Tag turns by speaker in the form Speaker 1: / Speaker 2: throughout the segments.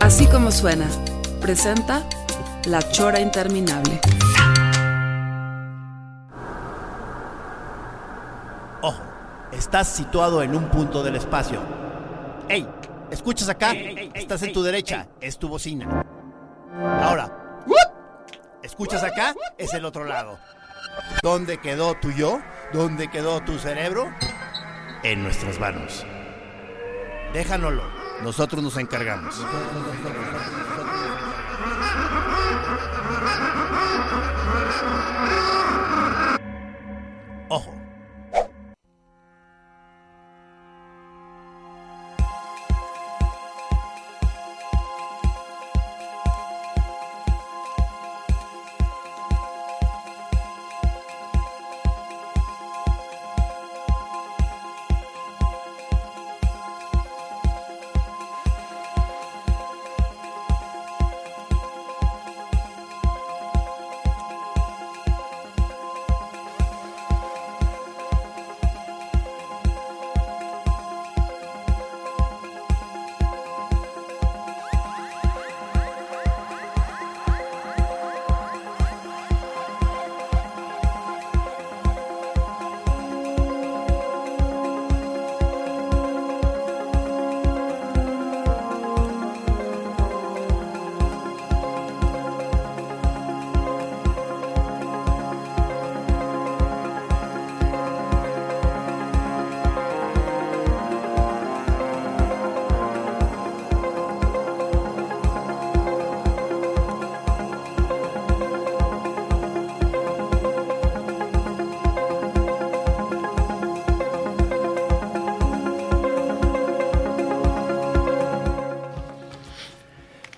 Speaker 1: Así como suena, presenta La Chora Interminable.
Speaker 2: Ojo, estás situado en un punto del espacio. ¡Ey! ¿Escuchas acá? estás en tu derecha, es tu bocina. Ahora, ¿escuchas acá? Es el otro lado. ¿Dónde quedó tu yo? ¿Dónde quedó tu cerebro? En nuestras manos. Déjanoslo, nosotros nos encargamos. Ojo.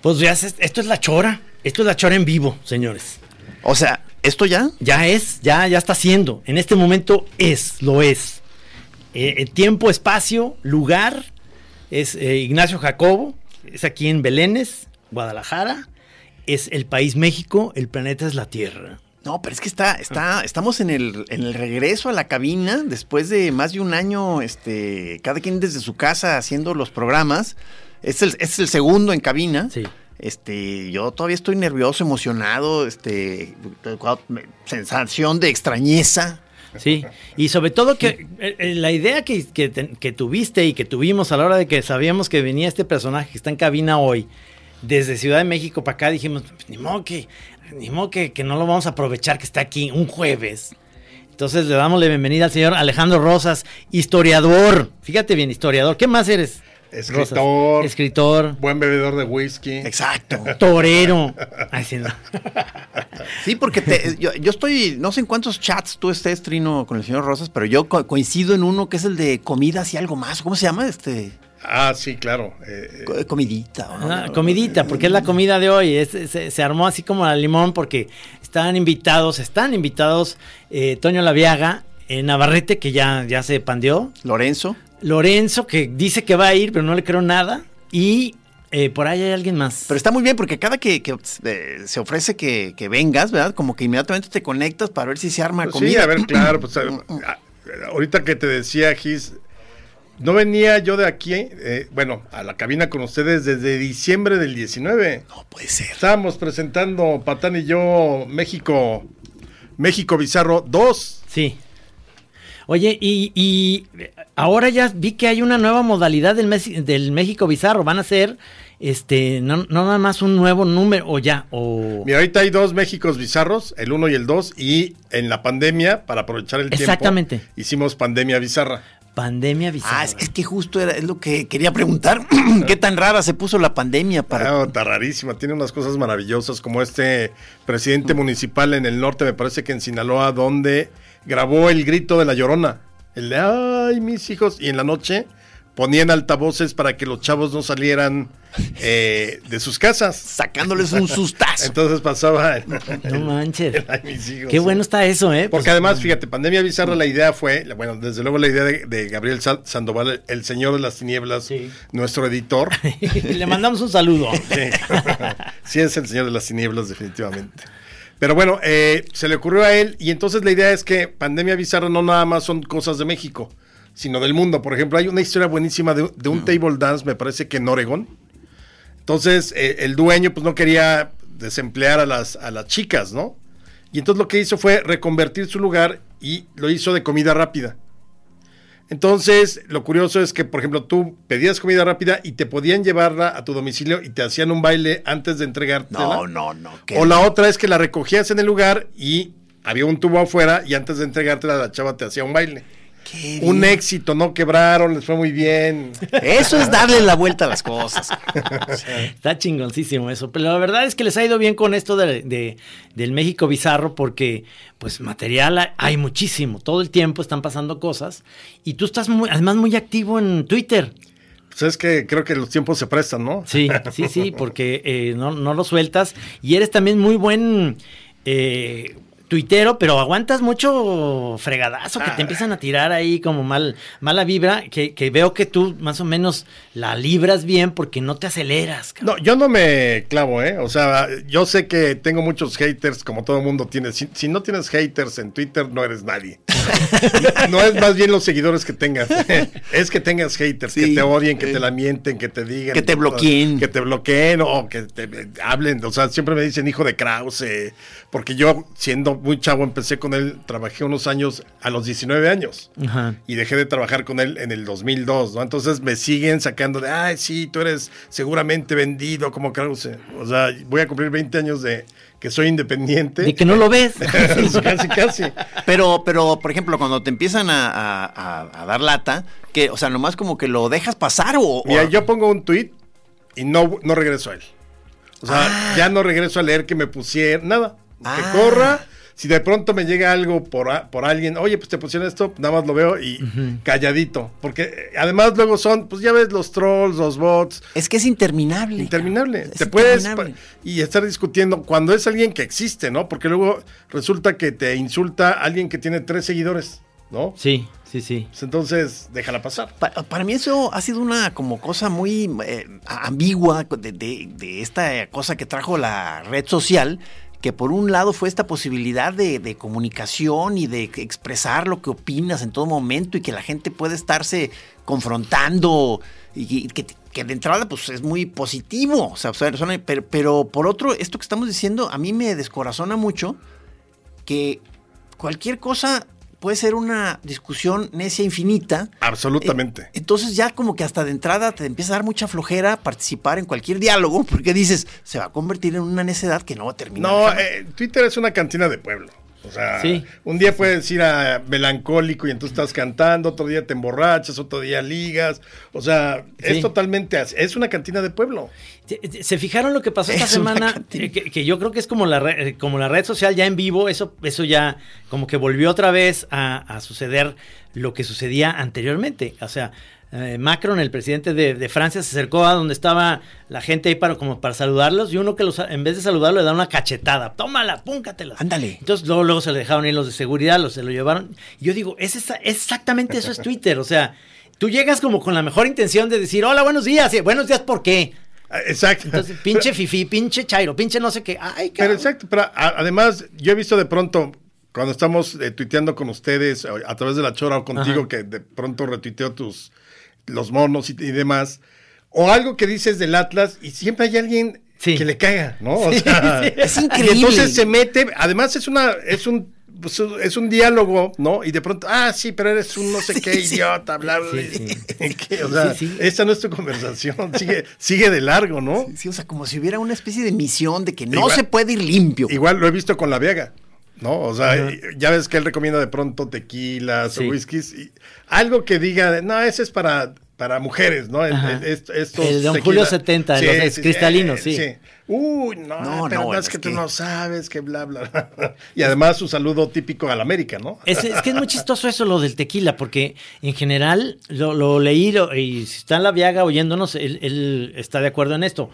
Speaker 3: Pues ya, se- esto es la chora. Esto es la chora en vivo, señores.
Speaker 4: O sea, ¿esto ya?
Speaker 3: Ya es, ya, ya está siendo. En este momento es, lo es. Eh, eh, tiempo, espacio, lugar. Es eh, Ignacio Jacobo. Es aquí en Belénes, Guadalajara. Es el país México. El planeta es la Tierra.
Speaker 4: No, pero es que está, está, estamos en el, en el regreso a la cabina después de más de un año, este, cada quien desde su casa haciendo los programas. Es el, es el segundo en cabina.
Speaker 3: Sí.
Speaker 4: Este, yo todavía estoy nervioso, emocionado, este, sensación de extrañeza.
Speaker 3: Sí, y sobre todo que eh, eh, la idea que, que que tuviste y que tuvimos a la hora de que sabíamos que venía este personaje que está en cabina hoy, desde Ciudad de México para acá, dijimos, "Pues, ni modo que, ni modo que, que no lo vamos a aprovechar que está aquí un jueves. Entonces le damos la bienvenida al señor Alejandro Rosas, historiador. Fíjate bien, historiador. ¿Qué más eres?
Speaker 5: Escritor.
Speaker 3: Rosas? Escritor,
Speaker 5: Buen bebedor de whisky.
Speaker 4: Exacto.
Speaker 3: torero. Ay, sí, no.
Speaker 4: Sí, porque te- yo, yo estoy, no sé en cuántos chats tú estés, Trino, con el señor Rosas, pero yo co- coincido en uno que es el de comidas y algo más. ¿Cómo se llama? Este,
Speaker 5: Ah, sí, claro. eh, eh,
Speaker 4: co- comidita. ¿o no?
Speaker 3: Ah, comidita, porque es la comida de hoy. Es- se, se armó así como al limón porque estaban invitados, están invitados eh, Toño Laviaga, eh, Navarrete, que ya, ya se pandeó,
Speaker 4: Lorenzo.
Speaker 3: Lorenzo, que dice que va a ir, pero no le creo nada, y eh, por ahí hay alguien más.
Speaker 4: Pero está muy bien porque cada que, que, eh, se ofrece que, que vengas, ¿verdad? Como que inmediatamente te conectas para ver si se arma
Speaker 5: pues
Speaker 4: comida.
Speaker 5: sí, a ver, claro. Pues, a- a- ahorita que te decía, Gis, no venía yo de aquí, eh, bueno, a la cabina con ustedes desde diciembre del 19.
Speaker 4: No puede ser.
Speaker 5: Estábamos presentando, Patán y yo, México, México Bizarro 2.
Speaker 3: Sí. Oye, y, y ahora ya vi que hay una nueva modalidad del, Mes- del México Bizarro. Van a ser, este, no, no nada más un nuevo número, o ya, o...
Speaker 5: Mira, ahorita hay dos Méxicos bizarros, el 1 y el 2, y en la pandemia, para aprovechar el
Speaker 3: Exactamente.
Speaker 5: tiempo, hicimos pandemia bizarra.
Speaker 3: Pandemia Bizarra.
Speaker 4: Ah, es, es que justo era, es lo que quería preguntar. ¿Qué tan rara se puso la pandemia para...
Speaker 5: Ah, está rarísima, tiene unas cosas maravillosas como este presidente municipal en el norte, me parece que en Sinaloa, donde grabó el grito de la llorona El de, ay, mis hijos. Y en la noche ponían altavoces para que los chavos no salieran eh, de sus casas.
Speaker 4: Sacándoles un sustazo.
Speaker 5: Entonces pasaba.
Speaker 3: No manches.
Speaker 5: el, ay, mis hijos.
Speaker 3: Qué bueno está eso, ¿eh?
Speaker 5: Porque
Speaker 3: Pues,
Speaker 5: además, fíjate, Pandemia Bizarra, la idea fue, bueno, desde luego la idea de, de Gabriel Sa- Sandoval, el señor de las tinieblas,
Speaker 3: Sí.
Speaker 5: nuestro editor.
Speaker 3: Le mandamos un saludo.
Speaker 5: Sí. Sí, es el señor de las tinieblas, definitivamente. Pero bueno, eh, se le ocurrió a él y entonces la idea es que Pandemia Bizarra no nada más son cosas de México, sino del mundo. Por ejemplo, hay una historia buenísima de, de un table dance, me parece que en Oregón. Entonces, eh, el dueño pues no quería desemplear a las, a las chicas, ¿no? Y entonces lo que hizo fue reconvertir su lugar y lo hizo de comida rápida. Entonces, lo curioso es que, por ejemplo, tú pedías comida rápida y te podían llevarla a tu domicilio y te hacían un baile antes de entregártela.
Speaker 4: No, no, no. qué-
Speaker 5: O la otra es que la recogías en el lugar y había un tubo afuera y antes de entregártela la chava te hacía un baile.
Speaker 4: Qué
Speaker 5: Un
Speaker 4: bien.
Speaker 5: éxito, no quebraron, les fue muy bien.
Speaker 4: Eso es darle la vuelta a las cosas.
Speaker 3: Está chingoncísimo eso. Pero la verdad es que les ha ido bien con esto de, de- del México bizarro porque, pues, material hay- muchísimo. Todo el tiempo están pasando cosas. Y tú estás muy, además muy activo en Twitter.
Speaker 5: Pues es que creo que los tiempos se prestan, ¿no?
Speaker 3: Sí, sí, sí, porque eh, no, no lo sueltas. Y eres también muy buen eh, tuitero, pero aguantas mucho fregadazo que te empiezan a tirar ahí como mal, mala vibra, que, que veo que tú más o menos la libras bien porque no te aceleras. cabrón.
Speaker 5: No, yo no me clavo, ¿eh? O sea, yo sé que tengo muchos haters, como todo mundo tiene. Si, si no tienes haters en Twitter, no eres nadie. no es más bien los seguidores que tengas. es que tengas haters,
Speaker 4: Sí,
Speaker 5: que te odien, que
Speaker 4: eh,
Speaker 5: te la mienten, que te digan.
Speaker 4: que te bloqueen.
Speaker 5: Que te bloqueen o que te eh, hablen. O sea, siempre me dicen hijo de Krause. Porque yo, siendo muy chavo, empecé con él, trabajé unos años a los 19 años.
Speaker 3: Ajá.
Speaker 5: Y dejé de trabajar con él en el 2002, ¿no? Entonces me siguen sacando de, ay, sí, tú eres seguramente vendido como Krause. O sea, voy a cumplir 20 años de que soy independiente.
Speaker 3: De que no lo ves.
Speaker 5: casi, casi.
Speaker 4: Pero, pero, por ejemplo, cuando te empiezan a, a- a- a dar lata, que, o sea, nomás como que lo dejas pasar o. o-
Speaker 5: Mira, yo pongo un tweet y no, no regreso a él. O sea,
Speaker 4: Ah.
Speaker 5: ya no regreso a leer que me pusieron, nada.
Speaker 4: Ah.
Speaker 5: Que corra. Si de pronto me llega algo por, a- por alguien, oye, pues te pusieron esto, nada más lo veo y calladito. Porque eh, además luego son, pues ya ves, los trolls, los bots,
Speaker 4: Es que es interminable.
Speaker 5: Interminable.
Speaker 4: Es
Speaker 5: te puedes
Speaker 4: interminable.
Speaker 5: y estar discutiendo cuando es alguien que existe, ¿no? Porque luego resulta que te insulta alguien que tiene tres seguidores, ¿no?
Speaker 3: Sí, sí, sí.
Speaker 5: Pues entonces, déjala pasar.
Speaker 4: Pa- para mí eso ha sido una como cosa muy eh, ambigua de, de- de esta cosa que trajo la red social, que por un lado fue esta posibilidad de, comunicación y de expresar lo que opinas en todo momento y que la gente puede estarse confrontando y, que, de entrada pues es muy positivo, o sea, suena- pero por otro, esto que estamos diciendo a mí me descorazona mucho que cualquier cosa puede ser una discusión necia infinita.
Speaker 5: Absolutamente.
Speaker 4: Eh, entonces ya como que hasta de entrada te empieza a dar mucha flojera participar en cualquier diálogo porque dices, se va a convertir en una necedad que no va a terminar.
Speaker 5: no, eh, Twitter es una cantina de pueblo. O sea,
Speaker 3: Sí.
Speaker 5: un día puedes ir a melancólico y entonces estás cantando, otro día te emborrachas, otro día ligas. O sea,
Speaker 3: Sí.
Speaker 5: es totalmente así. Es una cantina de pueblo.
Speaker 3: ¿Se- ¿Se fijaron lo que pasó esta
Speaker 4: Es
Speaker 3: semana? Eh, Que, que yo creo que es como la, re- eh, como la red social ya en vivo, eso, eso ya como que volvió otra vez a, a suceder lo que sucedía anteriormente. O sea, eh, Macron, el presidente de, de Francia, se acercó a donde estaba la gente ahí para, como para saludarlos y uno que los, en vez de saludarlo le da una cachetada. Tómala, púncatela.
Speaker 4: Ándale.
Speaker 3: Entonces luego, luego se le dejaron ir los de seguridad, los se lo llevaron. Y yo digo, es esa- exactamente eso es Twitter. O sea, tú llegas como con la mejor intención de decir, hola, buenos días. Y, buenos días, ¿por qué?
Speaker 5: Ah, Exacto.
Speaker 3: Entonces, pinche fifi, pinche chairo, pinche no sé qué. Ay,
Speaker 5: Pero exacto, pero a- además yo he visto de pronto, cuando estamos eh, tuiteando con ustedes a, a través de la chora o contigo,
Speaker 3: Ajá.
Speaker 5: que de pronto retuiteo tus, los monos y, y demás, o algo que dices del Atlas y siempre hay alguien
Speaker 3: Sí.
Speaker 5: que le caiga, ¿no? O sea,
Speaker 4: Es
Speaker 5: Y
Speaker 4: increíble.
Speaker 5: entonces se mete, además es una, es un, pues, es un diálogo, ¿no? Y de pronto, ah, sí, pero eres un no sé qué
Speaker 4: sí.
Speaker 5: idiota, bla, bla.
Speaker 3: Sí, sí.
Speaker 5: ¿Qué? O sea, esta no es tu conversación, sigue, sigue de largo, ¿no?
Speaker 4: Sí, o sea, como si hubiera una especie de misión de que no
Speaker 5: Igual-
Speaker 4: se puede ir limpio.
Speaker 5: Igual lo he visto con la Viega, ¿no? O sea, ya ves que él recomienda de pronto tequilas
Speaker 3: Sí.
Speaker 5: o whiskies. y algo que diga, no, ese es para para mujeres, ¿no? El,
Speaker 3: Ajá.
Speaker 5: el- est- estos
Speaker 3: El Don
Speaker 5: tequila-
Speaker 3: Julio 70, los cristalinos, sí.
Speaker 5: Uy, no,
Speaker 4: No,
Speaker 5: pero
Speaker 4: no,
Speaker 5: no, es
Speaker 4: es
Speaker 5: que tú
Speaker 4: que-
Speaker 5: no sabes, que bla, bla, bla. Y además su saludo típico al América, ¿no?
Speaker 3: Es, es que es muy chistoso eso lo del tequila, porque en general lo, lo leí lo- y si está en la viaga oyéndonos, él, él está de acuerdo en esto.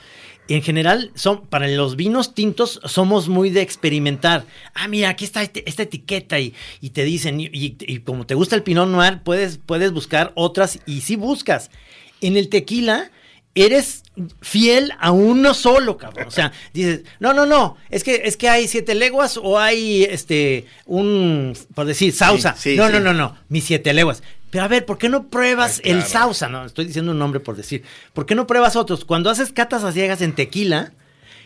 Speaker 3: En general, son, para los vinos tintos somos muy de experimentar. Ah, mira, aquí está este- esta etiqueta y, y te dicen, y, y- y como te gusta el Pinot Noir, puedes, puedes buscar otras y sí buscas. En el tequila eres fiel a uno solo, cabrón. O sea, dices, no, no, no, es que, es que hay siete leguas o hay este un, por decir, sausa.
Speaker 4: Sí, sí,
Speaker 3: no,
Speaker 4: sí.
Speaker 3: no, no, no, mis siete leguas. Pero a ver, ¿por qué no pruebas
Speaker 5: claro.
Speaker 3: el sausa? No, estoy diciendo un nombre por decir. ¿Por qué no pruebas otros? Cuando haces catas a ciegas en tequila,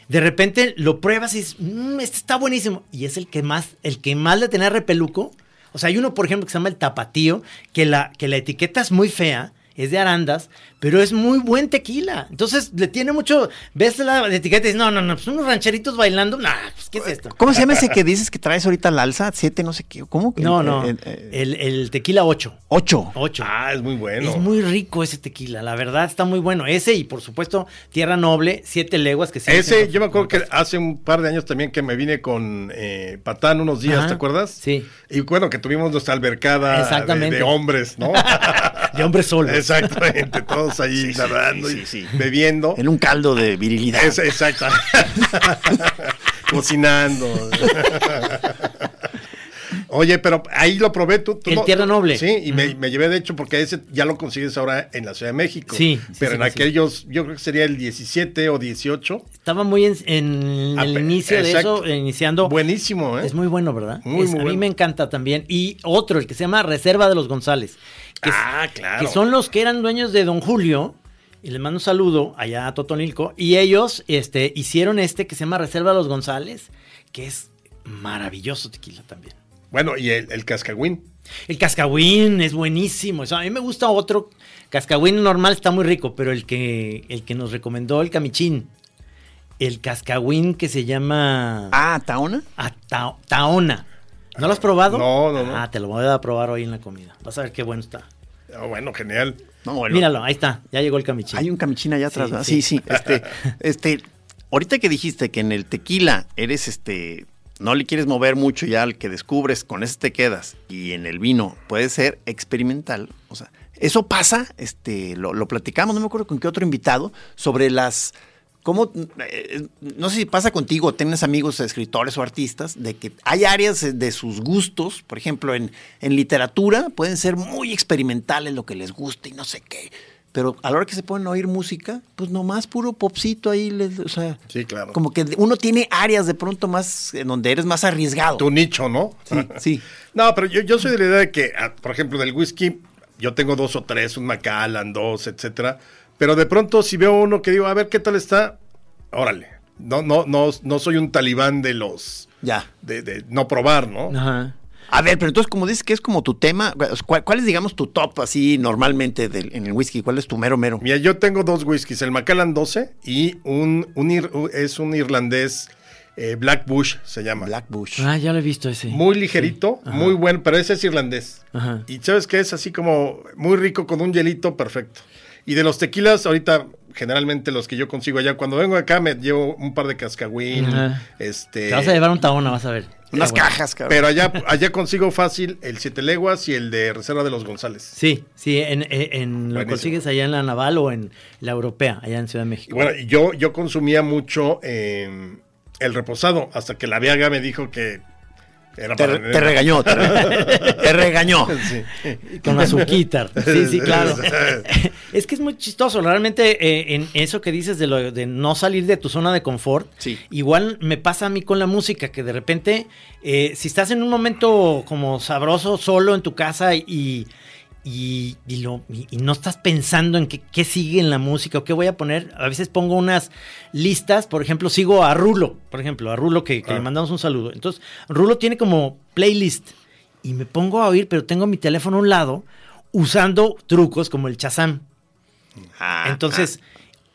Speaker 3: de repente lo pruebas y dices, "Mm, este está buenísimo. Y es el que más, el que más le tenía repeluco. O sea, hay uno, por ejemplo, que se llama el tapatío, que la, que la etiqueta es muy fea, es de arandas, pero es muy buen tequila. Entonces le tiene mucho. Ves la etiqueta y dices, no, no, no, pues unos rancheritos bailando. Nah, pues, ¿qué es esto?
Speaker 4: ¿Cómo se llama ese que dices que traes ahorita al alza? Siete, no sé qué. ¿Cómo?
Speaker 3: No,
Speaker 4: El-
Speaker 3: no.
Speaker 4: el- el-
Speaker 3: El, el tequila 8.
Speaker 4: ocho.
Speaker 3: 8.
Speaker 5: Ah, es muy bueno.
Speaker 3: Es muy rico ese tequila, la verdad está muy bueno. Ese y por supuesto Tierra Noble, Siete Leguas que sí.
Speaker 5: Ese, yo me acuerdo que hace un par de años también que me vine con eh, Patán unos días,
Speaker 3: Ajá,
Speaker 5: ¿te acuerdas?
Speaker 3: sí.
Speaker 5: Y bueno, que tuvimos nuestra albercada de-
Speaker 3: Exactamente.
Speaker 5: De, hombres, ¿no?
Speaker 3: De hombres solos.
Speaker 5: Exactamente, todos ahí nadando
Speaker 4: sí,
Speaker 5: y
Speaker 4: sí.
Speaker 5: bebiendo.
Speaker 4: En un caldo de virilidad.
Speaker 5: Es, exacto. Cocinando. Oye, pero ahí lo probé tú. no-
Speaker 3: Tierra Noble.
Speaker 5: Sí, y me, me llevé de hecho porque ese ya lo consigues ahora en la Ciudad de México.
Speaker 3: Sí, sí,
Speaker 5: Pero
Speaker 3: sí,
Speaker 5: en
Speaker 3: sí.
Speaker 5: aquellos, yo creo que sería el 17 o 18.
Speaker 3: Estaba muy en, en
Speaker 5: Ah,
Speaker 3: el inicio
Speaker 5: exacto.
Speaker 3: de eso, iniciando.
Speaker 5: Buenísimo, ¿eh?
Speaker 3: Es muy bueno, ¿verdad?
Speaker 5: Muy,
Speaker 3: Es-
Speaker 5: muy
Speaker 3: a mí me encanta también. Y otro, el que se llama Reserva de los González. Que,
Speaker 5: Ah, claro.
Speaker 3: que son los que eran dueños de Don Julio. Y les mando un saludo allá a Totonilco. Y ellos este, hicieron este que se llama Reserva los González, que es maravilloso tequila también.
Speaker 5: Bueno, y el, el cascagüín.
Speaker 3: El cascagüín es buenísimo. O sea, a mí me gusta otro. Cascagüín normal está muy rico, pero el que, el que nos recomendó el camichín. El cascagüín que se llama
Speaker 4: Ah, ¿Taona?
Speaker 3: ah, ta- Taona. ¿No lo has probado?
Speaker 5: No, no, no.
Speaker 3: Ah, te lo voy a probar hoy en la comida. Vas a ver qué bueno está.
Speaker 5: Ah, bueno, genial.
Speaker 4: No, bueno.
Speaker 3: Míralo, ahí está. Ya llegó el camichín.
Speaker 4: Hay un camichín allá atrás.
Speaker 3: Sí,
Speaker 4: ¿verdad?
Speaker 3: sí.
Speaker 4: Sí, sí. Este, este, ahorita que dijiste que en el tequila eres este, no le quieres mover mucho ya al que descubres, con ese te quedas. Y en el vino puede ser experimental. O sea, eso pasa, este, lo, lo platicamos, no me acuerdo con qué otro invitado, sobre las. ¿Cómo? eh, no sé si pasa contigo, tienes amigos escritores o artistas, de que hay áreas de- de sus gustos, por ejemplo, en, en literatura pueden ser muy experimentales lo que les gusta y no sé qué. Pero a la hora que se ponen a oír música, pues nomás puro popcito ahí, les- o sea,
Speaker 5: Sí, claro.
Speaker 4: como que uno tiene áreas de pronto más, en donde eres más arriesgado.
Speaker 5: Tu nicho, ¿no?
Speaker 4: Sí, sí.
Speaker 5: No, pero yo, yo soy de la idea de que, ah, por ejemplo, del whisky, yo tengo dos o tres, un Macallan, dos, etcétera. Pero de pronto, si veo uno que digo, a ver qué tal está, órale. No, no, no, no soy un talibán de los.
Speaker 4: Ya.
Speaker 5: de, de no probar, ¿no?
Speaker 3: Ajá.
Speaker 4: A ver, pero entonces, como dices que es como tu tema, ¿cuál, cuál es, digamos, tu top así normalmente del- en el whisky? ¿Cuál es tu mero mero?
Speaker 5: Mira, yo tengo dos whiskies, el Macallan 12 y un, un ir- es un irlandés, eh, Black Bush se llama.
Speaker 4: Black Bush.
Speaker 3: Ah, ya lo he visto ese.
Speaker 5: Muy ligerito, muy bueno, pero ese es irlandés.
Speaker 3: Ajá.
Speaker 5: Y sabes que es así como muy rico con un hielito perfecto. Y de los tequilas, ahorita generalmente los que yo consigo allá, cuando vengo acá me llevo un par de cascagüín,
Speaker 3: Ajá.
Speaker 5: este...
Speaker 3: Te vas a llevar un Taona, vas a ver.
Speaker 4: Unas
Speaker 3: bueno.
Speaker 4: cajas, cabrón.
Speaker 5: Pero allá, allá consigo fácil el Siete Leguas y el de Reserva de los González.
Speaker 3: Sí, sí, en, en- en- lo consigues allá en la Naval o en la Europea, allá en Ciudad de
Speaker 5: Y
Speaker 3: México.
Speaker 5: bueno, yo, yo consumía mucho eh, el reposado, hasta que la Viaga me dijo que era
Speaker 4: te,
Speaker 5: para...
Speaker 4: te regañó, te, re- te regañó.
Speaker 5: Sí.
Speaker 3: Con azuquitar. Sí, sí, claro. es que es muy chistoso. Realmente, eh, en eso que dices de, lo, de no salir de tu zona de confort,
Speaker 4: Sí.
Speaker 3: igual me pasa a mí con la música, que de repente, eh, si estás en un momento como sabroso, solo en tu casa y, y, y lo, y, y no estás pensando en qué, sigue en la música o qué voy a poner, a veces pongo unas listas, por ejemplo, sigo a Rulo, por ejemplo, a Rulo que, que
Speaker 5: Ah.
Speaker 3: le mandamos un saludo. Entonces, Rulo tiene como playlist y me pongo a oír, pero tengo mi teléfono a un lado usando trucos como el Chazam.
Speaker 4: Ah,
Speaker 3: Entonces,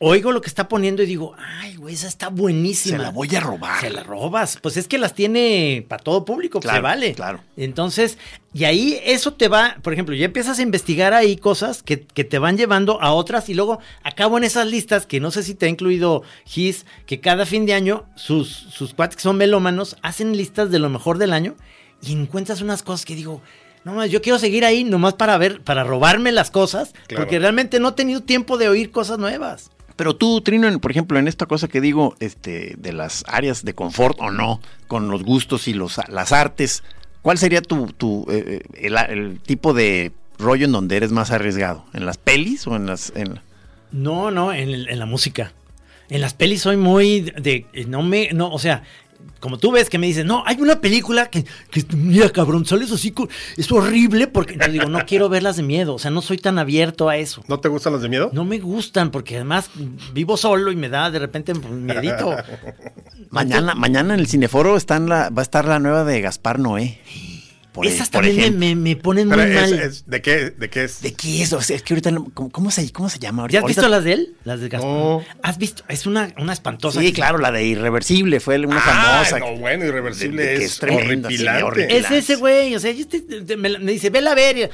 Speaker 3: oigo lo que está poniendo y digo, ay, güey, esa está buenísima.
Speaker 4: Se la voy a robar.
Speaker 3: Se la robas. Pues es que las tiene para todo público, pues,
Speaker 4: Claro,
Speaker 3: se vale.
Speaker 4: claro.
Speaker 3: Entonces, y ahí eso te va, por ejemplo, ya empiezas a investigar ahí cosas que, que te van llevando a otras y luego acabo en esas listas que no sé si te ha incluido Gis, que cada fin de año sus, sus cuates que son melómanos hacen listas de lo mejor del año y encuentras unas cosas que digo, no más, yo quiero seguir ahí nomás para ver, para robarme las cosas,
Speaker 5: Claro.
Speaker 3: porque realmente no he tenido tiempo de oír cosas nuevas.
Speaker 4: Pero tú, Trino, por ejemplo, en esta cosa que digo, este, de las áreas de confort o no, con los gustos y los, las artes, ¿cuál sería tu, tu eh, eh, el, tipo de rollo en donde eres más arriesgado? ¿En las pelis o en las...
Speaker 3: No, no, en, en la música. En las pelis soy muy de- no me, no, o sea, como tú ves que me dices, no, hay una película que, que mira, cabrón, sales así, es horrible porque yo digo, no quiero verlas de miedo, o sea, no soy tan abierto a eso.
Speaker 5: ¿No te gustan las de miedo?
Speaker 3: No me gustan porque además vivo solo y me da de repente miedito.
Speaker 4: Mañana, mañana en el Cineforo está en la, va a estar la nueva de Gaspar Noé. Por,
Speaker 3: Esas también me, me- me ponen muy
Speaker 5: es-
Speaker 3: mal.
Speaker 5: es- ¿de, qué, ¿De qué es?
Speaker 4: ¿De qué es? O sea, es que ahorita, ¿cómo, cómo se, cómo se llama?
Speaker 3: ¿Ya has
Speaker 4: Ahorita-
Speaker 3: visto las de él? Las de Gaspar.
Speaker 5: No.
Speaker 3: ¿Has visto? Es una, una espantosa.
Speaker 4: Sí,
Speaker 3: que-
Speaker 4: claro, la de Irreversible fue una
Speaker 5: Ah,
Speaker 4: famosa.
Speaker 5: no, bueno, irreversible
Speaker 4: De- de que
Speaker 5: es,
Speaker 4: es tremenda, sí,
Speaker 5: horripilante.
Speaker 3: Es ese güey, o sea, yo te- te- me, me dice, vela a ver,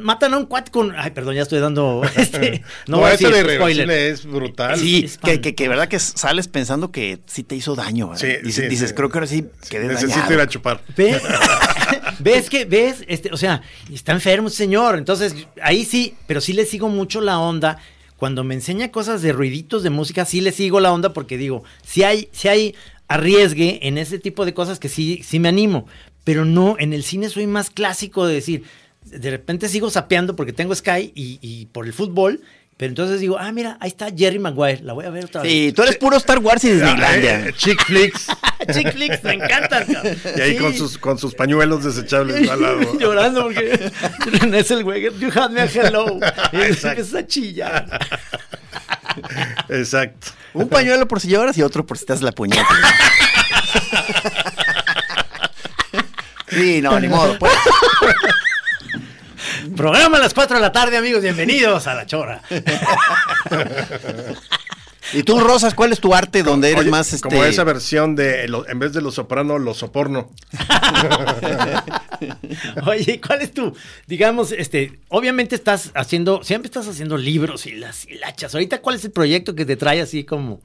Speaker 3: matan a un cuate con... Ay, perdón, ya estoy dando... Este, no,
Speaker 5: No, esta de irreversible es brutal.
Speaker 4: Sí, que, que, que verdad que sales pensando que sí te hizo daño. ¿verdad?
Speaker 5: Sí,
Speaker 4: dices,
Speaker 5: sí,
Speaker 4: dices,
Speaker 5: sí.
Speaker 4: creo que ahora sí quedé
Speaker 5: Necesito
Speaker 4: dañado.
Speaker 5: ir a chupar.
Speaker 3: ¿Ves? ¿Ves que, ves? Este, o sea, está enfermo señor. Entonces, ahí sí, pero sí le sigo mucho la onda. Cuando me enseña cosas de ruiditos de música, sí le sigo la onda porque digo, si hay, si hay arriesgue en ese tipo de cosas que sí, sí me animo. Pero no, en el cine soy más clásico de decir, de repente sigo sapeando porque tengo Sky y por el fútbol. Pero entonces digo, ah, mira, ahí está Jerry Maguire, la voy a ver otra vez.
Speaker 4: Sí, tú eres puro Star Wars y
Speaker 5: Ah,
Speaker 4: Disneylandia.
Speaker 5: eh, chick flicks.
Speaker 3: Chick flicks, me encantan. cabrón.
Speaker 5: Y ahí
Speaker 3: Sí.
Speaker 5: con sus, con sus pañuelos desechables al lado.
Speaker 3: Llorando porque es el güey. You had me a hello. Y
Speaker 5: Exacto.
Speaker 3: empieza a chillar.
Speaker 5: Exacto.
Speaker 4: Un pañuelo por si lloras y otro por si te das la puñeta. sí, no, ni modo. pues.
Speaker 3: Programa a las 4 de la tarde, amigos. Bienvenidos a La Chora.
Speaker 4: Y tú, Rosas, ¿cuál es tu arte donde eres
Speaker 5: Oye,
Speaker 4: más este?
Speaker 5: Como esa versión de, en vez de los soprano, los soporno.
Speaker 3: Oye, ¿cuál es tu, digamos, este, obviamente estás haciendo, siempre estás haciendo libros y las hilachas. Ahorita, ¿cuál es el proyecto que te trae así como?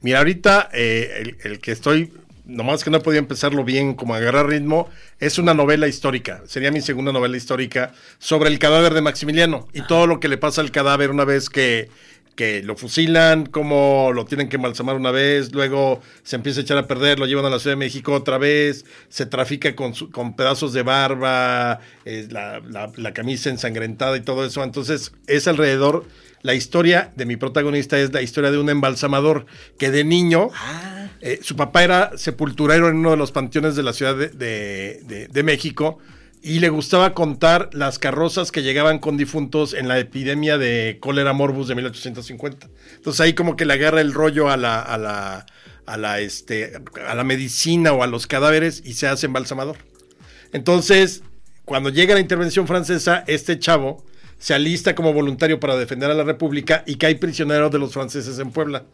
Speaker 5: Mira, ahorita eh, el, el que estoy, nomás que no he podido empezarlo bien, como agarrar ritmo, es una novela histórica. Sería mi segunda novela histórica sobre el cadáver de Maximiliano y todo lo que le pasa al cadáver una vez que, que lo fusilan, cómo lo tienen que embalsamar una vez, luego se empieza a echar a perder, lo llevan a la Ciudad de México otra vez, se trafica con, su- con pedazos de barba, eh, la, la- la camisa ensangrentada y todo eso. Entonces es alrededor, la historia de mi protagonista es la historia de un embalsamador que de niño... Eh, su papá era sepulturero en uno de los panteones de la Ciudad de, de- México y le gustaba contar las carrozas que llegaban con difuntos en la epidemia de cólera morbus de 1850. Entonces ahí como que le agarra el rollo a la, a la, a la, este, a la medicina o a los cadáveres y se hace embalsamador. Entonces, cuando llega la intervención francesa, este chavo se alista como voluntario para defender a la República y cae prisionero de los franceses en Puebla.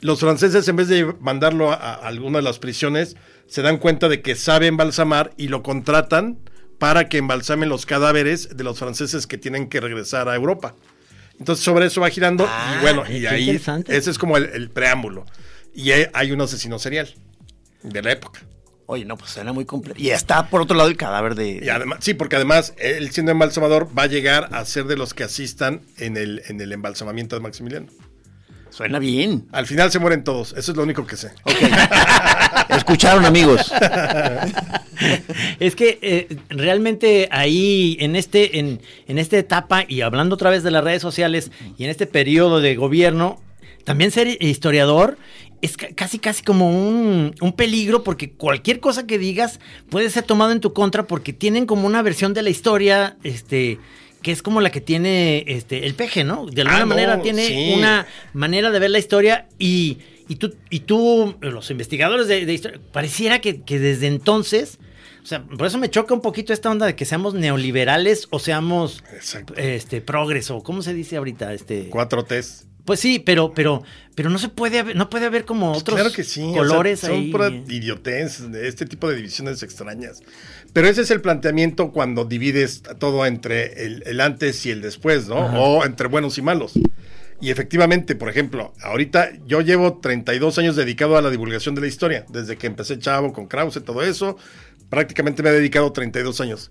Speaker 5: Los franceses, en vez de mandarlo a, a alguna de las prisiones, se dan cuenta de que sabe embalsamar y lo contratan para que embalsamen los cadáveres de los franceses que tienen que regresar a Europa. Entonces sobre eso va girando
Speaker 3: Ah,
Speaker 5: y bueno, y ahí ese es como el, el preámbulo. Y hay, un asesino serial de la época.
Speaker 4: Oye, no, pues suena muy completo. Y está por otro lado el cadáver de.
Speaker 5: Y además, sí, porque además él siendo embalsamador va a llegar a ser de los que asistan en el, en el embalsamamiento de Maximiliano.
Speaker 4: Suena bien.
Speaker 5: Al final se mueren todos, eso es lo único que sé.
Speaker 4: Escucharon, amigos.
Speaker 3: Es que eh, realmente ahí, en este, en, en esta etapa, y hablando otra vez de las redes sociales, y en este periodo de gobierno, también ser historiador es ca- casi casi como un, un peligro porque cualquier cosa que digas puede ser tomado en tu contra porque tienen como una versión de la historia, este que es como la que tiene este el peje, ¿no? De alguna
Speaker 5: Ah, no,
Speaker 3: manera tiene
Speaker 5: sí.
Speaker 3: una manera de ver la historia y, y tú, y tú, los investigadores de, de historia, pareciera que, que desde entonces, o sea, por eso me choca un poquito esta onda de que seamos neoliberales o seamos
Speaker 5: Exacto.
Speaker 3: este progreso, ¿cómo se dice ahorita? Este
Speaker 5: Cuatro T's.
Speaker 3: Pues sí, pero, pero, pero no se puede haber, no puede haber como
Speaker 5: Pues
Speaker 3: otros
Speaker 5: claro que sí. o sea,
Speaker 3: colores
Speaker 5: son
Speaker 3: ahí.
Speaker 5: de este tipo de divisiones extrañas. Pero ese es el planteamiento cuando divides todo entre el, el antes y el después, ¿no? O entre buenos y malos. Y efectivamente, por ejemplo, ahorita yo llevo 32 años dedicado a la divulgación de la historia. Desde que empecé chavo con Krause, todo eso, prácticamente me he dedicado 32 años.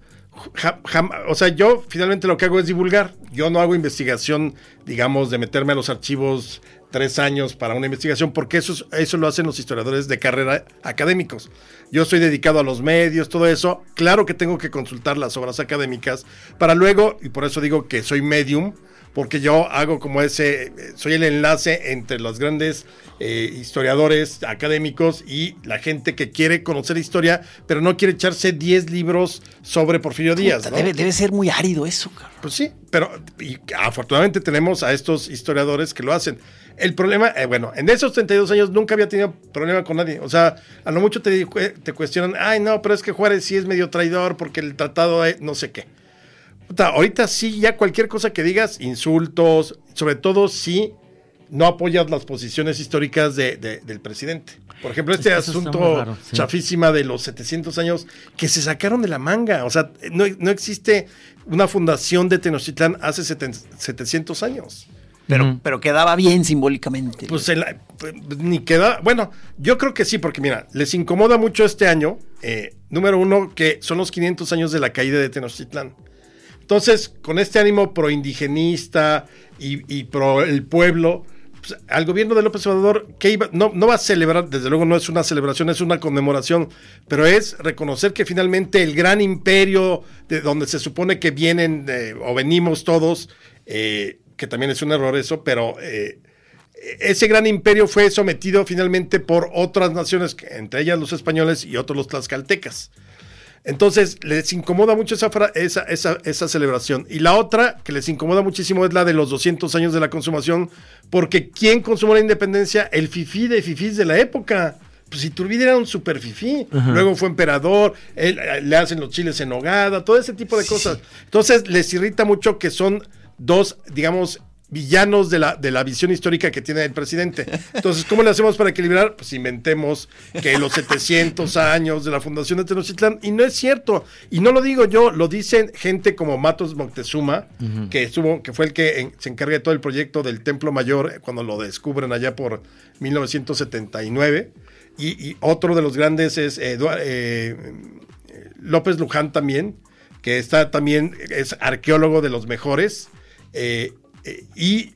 Speaker 5: Ja- jam- o sea, yo finalmente lo que hago es divulgar. Yo no hago investigación, digamos, de meterme a los archivos tres años para una investigación, porque eso, es- eso lo hacen los historiadores de carrera académicos. Yo estoy dedicado a los medios, todo eso. Claro que tengo que consultar las obras académicas para luego, y por eso digo que soy medium, porque yo hago como ese, soy el enlace entre los grandes eh, historiadores académicos y la gente que quiere conocer historia, pero no quiere echarse 10 libros sobre Porfirio Díaz.
Speaker 4: Debe, debe ser muy árido eso, cabrón.
Speaker 5: Pues sí, pero y afortunadamente tenemos a estos historiadores que lo hacen. El problema, eh, bueno, en esos 32 años nunca había tenido problema con nadie. O sea, a lo mucho te, te cuestionan, ay, no, pero es que Juárez sí es medio traidor porque el tratado, eh, no sé qué. Ahorita sí, ya cualquier cosa que digas, insultos, sobre todo si no apoyas las posiciones históricas de- de- del presidente. Por ejemplo, este
Speaker 3: Eso
Speaker 5: asunto
Speaker 3: raro, sí.
Speaker 5: chafísima de los 700 años que se sacaron de la manga. O sea, no, no existe una fundación de Tenochtitlán hace seten- 700 años.
Speaker 4: Pero, pero quedaba bien simbólicamente.
Speaker 5: Pues en la- pues, ni queda. Bueno, yo creo que sí, porque mira, les incomoda mucho este año. eh, número uno, que son los 500 años de la caída de Tenochtitlán. Entonces, con este ánimo pro-indigenista y, y pro el pueblo, pues, al gobierno de López Obrador, que iba, no, no va a celebrar, desde luego no es una celebración, es una conmemoración, pero es reconocer que finalmente el gran imperio de donde se supone que vienen eh, o venimos todos, eh, que también es un error eso, pero eh, ese gran imperio fue sometido finalmente por otras naciones, entre ellas los españoles y otros los tlaxcaltecas. Entonces, les incomoda mucho esa, esa, esa, esa celebración. Y la otra que les incomoda muchísimo es la de los 200 años de la consumación, porque ¿quién consumó la independencia? El fifí de fifís de la época. Pues Iturbide era un super fifí. Luego fue emperador, él, eh, le hacen los chiles en nogada, todo ese tipo de cosas. Entonces, les irrita mucho que son dos, digamos, villanos de la, de la visión histórica que tiene el presidente. Entonces, ¿cómo le hacemos para equilibrar? Pues inventemos que los 700 años de la fundación de Tenochtitlán, y no es cierto, y no lo digo yo, lo dicen gente como Matos Moctezuma, que estuvo, que fue el que en- se encarga de todo el proyecto del Templo Mayor eh, cuando lo descubren allá por 1979, y, y otro de los grandes es Edua- eh, López Luján también, que está también, es arqueólogo de los mejores, eh, eh, y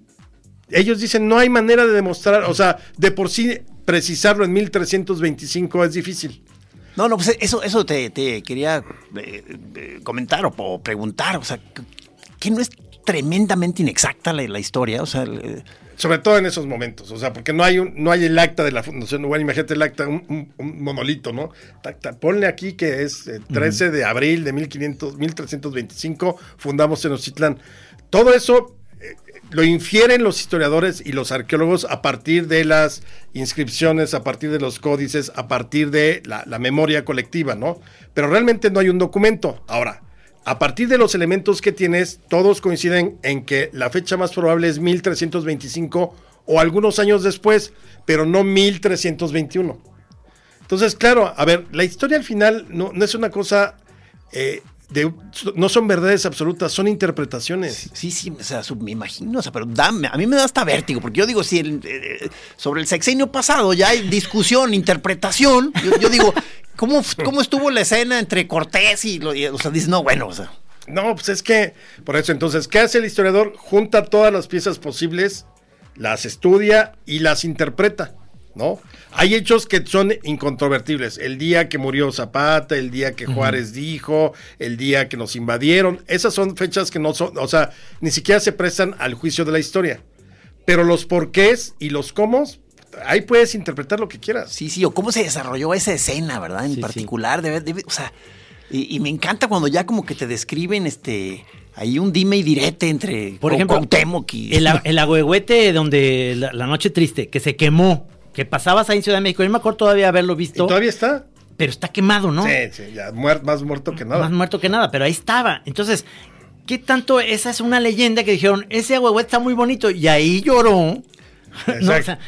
Speaker 5: ellos dicen, no hay manera de demostrar, o sea, de por sí precisarlo en 1325 es difícil.
Speaker 4: No, no, pues eso, eso te, te quería eh, comentar o, o preguntar. O sea, que no es tremendamente inexacta la, la historia. O sea, el-
Speaker 5: Sobre todo en esos momentos, o sea, porque no hay un, no hay el acta de la Fundación Bueno, imagínate el acta, un, un- un monolito, ¿no? Ta- ta- ponle aquí que es eh, 13 de abril de 1500, 1325, fundamos Tenochtitlán. Todo eso eh, lo infieren los historiadores y los arqueólogos a partir de las inscripciones, a partir de los códices, a partir de la, memoria colectiva, ¿no? Pero realmente no hay un documento. Ahora, a partir de los elementos que tienes, todos coinciden en que la fecha más probable es 1325 o algunos años después, pero no 1321. Entonces, claro, a ver, la historia al final no, no es una cosa, eh, de, no son verdades absolutas, son interpretaciones.
Speaker 4: sí, sí, o sea, me imagino, o sea, pero dame, a mí me da hasta vértigo, porque yo digo, si el, eh, sobre el sexenio pasado ya hay discusión, interpretación, yo, yo digo, ¿cómo, ¿cómo estuvo la escena entre Cortés y, lo, y- o sea, dices, no, bueno, o sea,
Speaker 5: No, pues es que, por eso, entonces, ¿qué hace el historiador? Junta todas las piezas posibles, las estudia y las interpreta, ¿no? Hay hechos que son incontrovertibles. El día que murió Zapata, el día que Juárez dijo, el día que nos invadieron, esas son fechas que no son, o sea, ni siquiera se prestan al juicio de la historia. Pero los porqués y los cómo, ahí puedes interpretar lo que quieras.
Speaker 4: Sí, sí, o cómo se desarrolló esa escena, ¿verdad? En
Speaker 3: Sí, sí.
Speaker 4: particular, debe, debe- o sea, y, y me encanta cuando ya como que te describen este ahí un dime y direte entre
Speaker 3: Por ejemplo,
Speaker 4: Cuauhtémoc y
Speaker 3: el, el agüehuete donde la, la noche triste, que se quemó, que pasabas ahí en Ciudad de México. Yo me acuerdo todavía haberlo
Speaker 5: ¿Y
Speaker 3: visto,
Speaker 5: todavía está?
Speaker 3: pero está quemado, ¿no?
Speaker 5: Sí, sí, ya muer- más muerto que nada.
Speaker 3: Más muerto que nada, pero ahí estaba. Entonces, ¿qué tanto? Esa es una leyenda que dijeron, ese agüehuete está muy bonito y ahí lloró No, o
Speaker 5: Exacto.
Speaker 3: sea,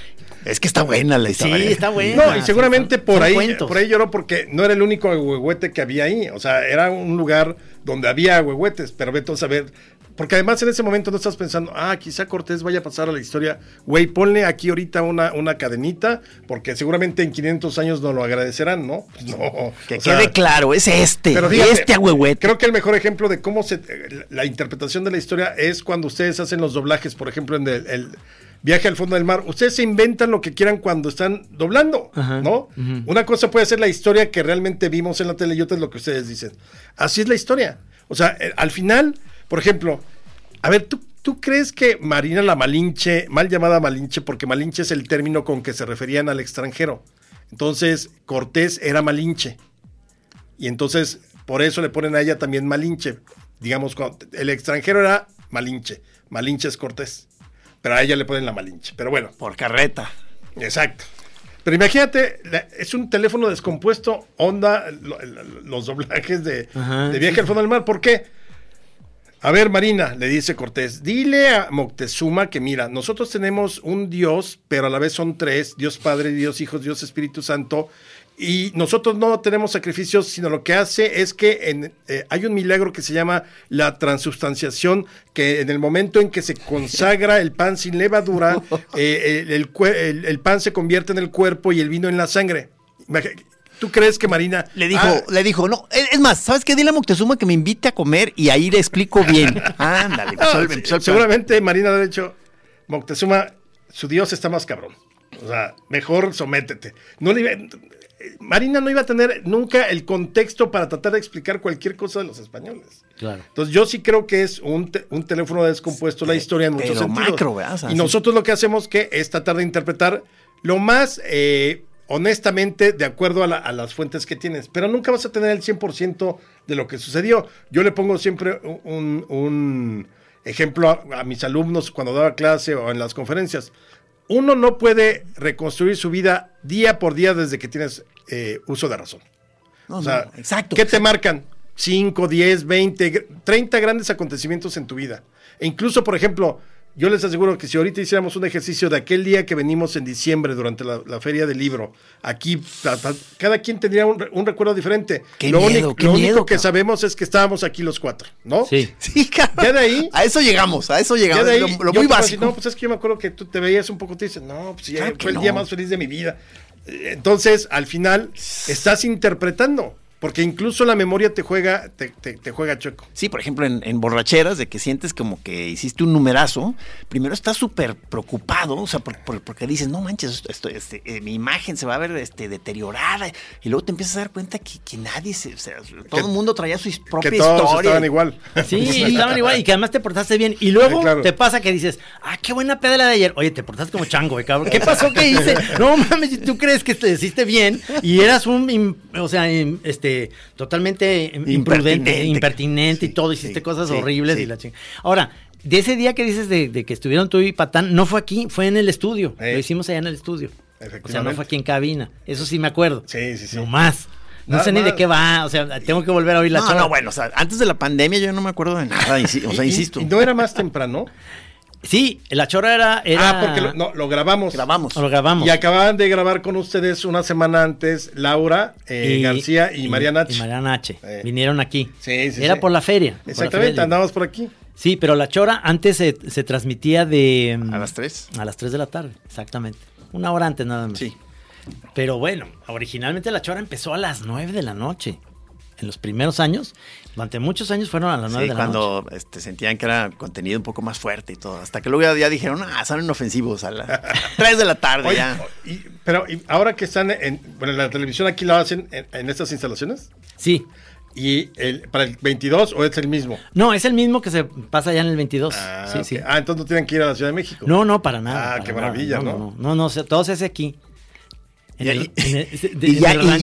Speaker 4: Es que está buena la
Speaker 3: sí,
Speaker 4: historia.
Speaker 3: está buena.
Speaker 5: No, y seguramente
Speaker 3: Son-
Speaker 5: por
Speaker 3: son
Speaker 5: ahí,
Speaker 3: cuentos.
Speaker 5: por ahí lloró porque no era el único agüehuete que había ahí. O sea, era un lugar donde había agüehuetes, pero vete a saber. Porque además en ese momento no estás pensando, ah, quizá Cortés vaya a pasar a la historia. Güey, ponle aquí ahorita una, una cadenita, porque seguramente en 500 años nos lo agradecerán, ¿no? Pues no.
Speaker 4: Que
Speaker 5: sea,
Speaker 4: quede claro, es este.
Speaker 5: pero fíjate,
Speaker 4: este agüehuete.
Speaker 5: Creo que el mejor ejemplo de cómo se la interpretación de la historia es cuando ustedes hacen los doblajes, por ejemplo, en el, el viaje al fondo del mar. Ustedes se inventan lo que quieran cuando están doblando,
Speaker 3: Ajá,
Speaker 5: ¿no? Una cosa puede ser la historia que realmente vimos en la tele y otra es lo que ustedes dicen. Así es la historia. O sea, eh, al final, por ejemplo, a ver, ¿tú, ¿tú crees que Marina la Malinche, mal llamada Malinche, porque Malinche es el término con que se referían al extranjero? Entonces, Cortés era Malinche. Y entonces, por eso le ponen a ella también Malinche. Digamos, cuando- el extranjero era Malinche. Malinche es Cortés. Pero a ella le ponen la Malinche. Pero bueno,
Speaker 4: Por carreta.
Speaker 5: exacto. Pero imagínate, es un teléfono descompuesto, onda, lo- lo- los doblajes de, de viaje al fondo del mar. ¿Por qué? A ver, Marina, le dice Cortés, dile a Moctezuma que mira, nosotros tenemos un Dios, pero a la vez son tres, Dios Padre, Dios Hijo, Dios Espíritu Santo, y nosotros no tenemos sacrificios, sino lo que hace es que en- eh, hay un milagro que se llama la transubstanciación, que en el momento en que se consagra el pan sin levadura, eh, el, el cue- el- el pan se convierte en el cuerpo y el vino en la sangre. ¿Tú crees que Marina
Speaker 4: Le dijo,
Speaker 5: Ah,
Speaker 4: le dijo, no, es es más, ¿sabes qué? Dile a Moctezuma que me invite a comer y ahí le explico bien. Ándale, empezó el-
Speaker 5: No,
Speaker 4: el plan.
Speaker 5: seguramente Marina de hecho, Moctezuma, su dios está más cabrón. O sea, mejor sométete. No le Marina no iba a tener nunca el contexto para tratar de explicar cualquier cosa de los españoles.
Speaker 3: Claro.
Speaker 5: Entonces yo sí creo que es un, te- un teléfono descompuesto la historia en muchos
Speaker 4: pero
Speaker 5: sentidos.
Speaker 4: macro, ¿verdad? O sea,
Speaker 5: y
Speaker 4: sí.
Speaker 5: nosotros lo que hacemos que es tratar de interpretar lo más eh, honestamente de acuerdo a, la- a las fuentes que tienes. Pero nunca vas a tener el 100% de lo que sucedió. Yo le pongo siempre un, un ejemplo a, a mis alumnos cuando daba clase o en las conferencias. Uno no puede reconstruir su vida día por día desde que tienes eh, uso de razón.
Speaker 4: No,
Speaker 5: O sea,
Speaker 4: no, exacto.
Speaker 5: ¿Qué te marcan? 5, 10, 20, gr- 30 grandes acontecimientos en tu vida. E incluso, por ejemplo, yo les aseguro que si ahorita hiciéramos un ejercicio de aquel día que venimos en diciembre durante la, la feria del libro, aquí cada quien tendría un, un recuerdo diferente.
Speaker 4: Qué
Speaker 5: lo
Speaker 4: miedo,
Speaker 5: único,
Speaker 4: qué
Speaker 5: lo
Speaker 4: miedo,
Speaker 5: único que
Speaker 4: cabrón.
Speaker 5: sabemos es que estábamos aquí los cuatro, ¿no?
Speaker 3: Sí.
Speaker 4: Sí, cabrón.
Speaker 5: Ya de ahí-
Speaker 4: A eso llegamos, a eso
Speaker 5: Ya
Speaker 4: llegamos.
Speaker 5: de ahí,
Speaker 4: lo, muy
Speaker 5: te
Speaker 4: básico.
Speaker 5: no, pues es que yo me acuerdo que tú te veías un poco triste. No, pues ya
Speaker 4: Claro
Speaker 5: fue el
Speaker 4: no.
Speaker 5: día más feliz de mi vida. Entonces, al final, estás interpretando. Porque incluso la memoria te juega, te, te- te juega chueco.
Speaker 4: Sí, por ejemplo, en, en borracheras, de que sientes como que hiciste un numerazo, primero estás súper preocupado, o sea, por- por- porque dices, no manches, esto, esto- este, eh, mi imagen se va a ver este, deteriorada, y luego te empiezas a dar cuenta que, que nadie se, o sea, todo el mundo traía su propia
Speaker 5: Que todos
Speaker 4: historia.
Speaker 5: estaban igual.
Speaker 3: Sí, estaban igual y que además te portaste bien. Y luego
Speaker 5: Sí, claro.
Speaker 3: te pasa que dices, ah, qué buena peda la de ayer. Oye, te portaste como chango, güey, cabrón. ¿Qué pasó que hice? No mames, tú crees que te hiciste bien y eras un, o sea, im- este, totalmente im- imprudente,
Speaker 4: Impertinente.
Speaker 3: y todo, hiciste
Speaker 4: sí,
Speaker 3: cosas
Speaker 4: sí,
Speaker 3: horribles
Speaker 4: sí.
Speaker 3: y la chingada. Ahora, de ese día que dices de, de que estuvieron tú y Patán, no fue aquí, fue en el estudio.
Speaker 5: Eh.
Speaker 3: Lo hicimos allá en el estudio. O sea, no fue aquí en cabina. Eso sí me acuerdo.
Speaker 5: Sí, sí, sí.
Speaker 3: No más. No
Speaker 5: Nada
Speaker 3: sé ni de qué va, o sea, tengo que volver a oír la
Speaker 4: No,
Speaker 3: chava.
Speaker 4: no, bueno, o sea, antes de la pandemia yo no me acuerdo de nada, o sea,
Speaker 5: Y-
Speaker 4: insisto.
Speaker 5: Y, no era más temprano.
Speaker 3: Sí, la chora era. era
Speaker 5: Ah, porque lo, no, lo grabamos.
Speaker 4: Grabamos.
Speaker 3: Lo grabamos.
Speaker 5: Y acababan de grabar con ustedes una semana antes Laura eh, García y, Mariana H.
Speaker 3: Y Mariana H.
Speaker 5: Eh.
Speaker 3: Vinieron aquí.
Speaker 5: Sí, sí,
Speaker 3: Era
Speaker 5: sí.
Speaker 3: por la feria.
Speaker 5: Exactamente, andamos por aquí.
Speaker 3: Sí, pero la chora antes se, se transmitía de. mm,
Speaker 4: A las tres.
Speaker 3: A las 3 de la tarde, exactamente. Una hora antes nada más.
Speaker 4: Sí.
Speaker 3: Pero bueno, originalmente la chora empezó a las 9 de la noche. En los primeros años, durante muchos años fueron a las 9
Speaker 4: Sí,
Speaker 3: de la noche.
Speaker 4: cuando este, sentían que era contenido un poco más fuerte y todo. Hasta que luego ya, ya dijeron, ah, son inofensivos a las 3 de la tarde
Speaker 5: Oye,
Speaker 4: ya.
Speaker 5: y- pero y ahora que están en, bueno, en la televisión aquí lo hacen en, en estas instalaciones.
Speaker 3: Sí.
Speaker 5: ¿Y el, para el 22 o es el mismo?
Speaker 3: No, es el mismo que se pasa ya en el 22.
Speaker 5: Ah,
Speaker 3: sí, sí.
Speaker 5: Ah, entonces no tienen que ir a la Ciudad de México.
Speaker 3: No, no, para nada.
Speaker 5: Ah,
Speaker 3: para
Speaker 5: qué
Speaker 3: nada.
Speaker 5: maravilla,
Speaker 3: no?
Speaker 5: ¿no?
Speaker 3: No, no, no, todo se hace aquí. En
Speaker 4: Y-
Speaker 3: el- en el- de-
Speaker 4: y
Speaker 3: en
Speaker 4: ya-
Speaker 3: el
Speaker 4: y-
Speaker 3: rancho.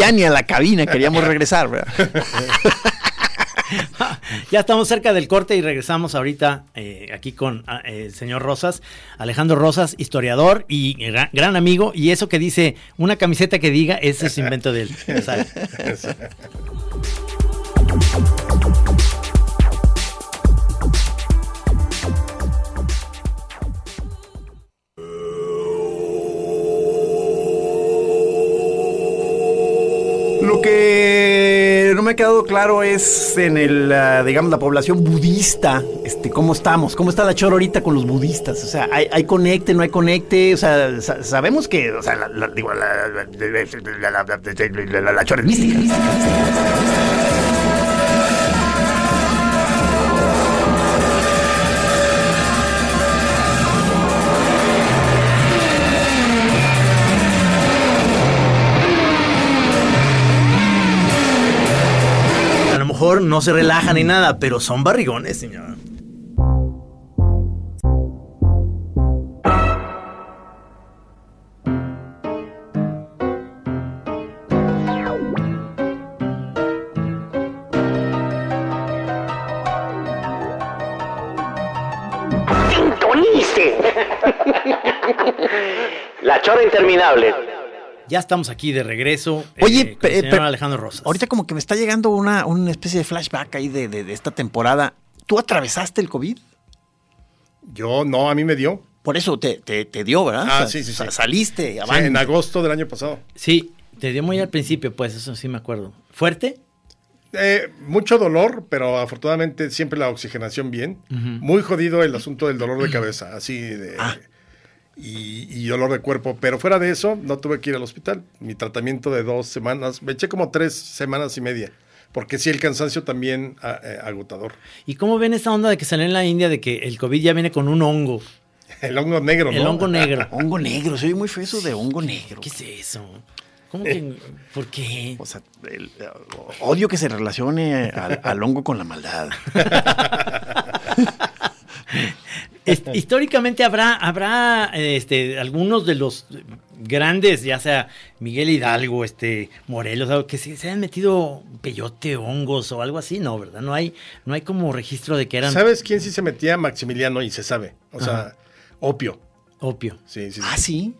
Speaker 4: Ya ni a la cabina queríamos regresar, ¿verdad?
Speaker 3: Ya estamos cerca del corte y regresamos ahorita eh, aquí con ah, eh, el señor Rosas, Alejandro Rosas, historiador y gran, gran amigo. Y eso que dice, una camiseta que diga, ese es invento de él.
Speaker 4: me ha quedado claro es en el, ah, digamos, la población budista, este, cómo estamos, cómo está la chora ahorita con los budistas, o sea, hay, conecte, no hay conecte, o sea, sa- sabemos que, la, la- chora es mística.
Speaker 3: No se relajan ni nada, pero son barrigones, señor.
Speaker 2: La chora interminable.
Speaker 3: Ya estamos aquí de regreso.
Speaker 4: Oye,
Speaker 3: eh, con el señor Alejandro Rosas.
Speaker 4: ahorita como que me está llegando una, una especie de flashback ahí de, de- de esta temporada. ¿Tú atravesaste el COVID?
Speaker 5: Yo no, a mí me dio.
Speaker 4: Por eso te, te, te dio, ¿verdad?
Speaker 5: Ah,
Speaker 4: O sea,
Speaker 5: sí, sí, sí.
Speaker 4: Saliste,
Speaker 5: Sí, en agosto del año pasado.
Speaker 3: Sí, te dio muy al principio, pues eso sí me acuerdo. ¿Fuerte?
Speaker 5: Eh, mucho dolor, pero afortunadamente siempre la oxigenación bien. Muy jodido el asunto del dolor de cabeza, así de... Y, y dolor de cuerpo, pero fuera de eso, no tuve que ir al hospital. Mi tratamiento de dos semanas, me eché como tres semanas y media, porque sí, el cansancio también eh, agotador.
Speaker 3: ¿Y cómo ven esta onda de que salió en la India de que el COVID ya viene con un hongo?
Speaker 5: El hongo negro, ¿no?
Speaker 3: El hongo negro.
Speaker 4: Hongo negro, soy muy feo eso de hongo negro.
Speaker 3: ¿Qué es eso? ¿Cómo que? ¿Por qué?
Speaker 4: O sea, el- eh, odio que se relacione al, al hongo con la maldad.
Speaker 3: Históricamente habrá, habrá este, algunos de los grandes, ya sea Miguel Hidalgo, este, Morelos, algo que se, se han metido peyote, hongos o algo así, no, ¿verdad? No hay, no hay como registro de que eran
Speaker 5: ¿Sabes quién sí se metía? Maximiliano, y se sabe. O sea,
Speaker 3: Ajá.
Speaker 5: opio.
Speaker 3: opio.
Speaker 5: Sí, sí, sí.
Speaker 4: ah, sí.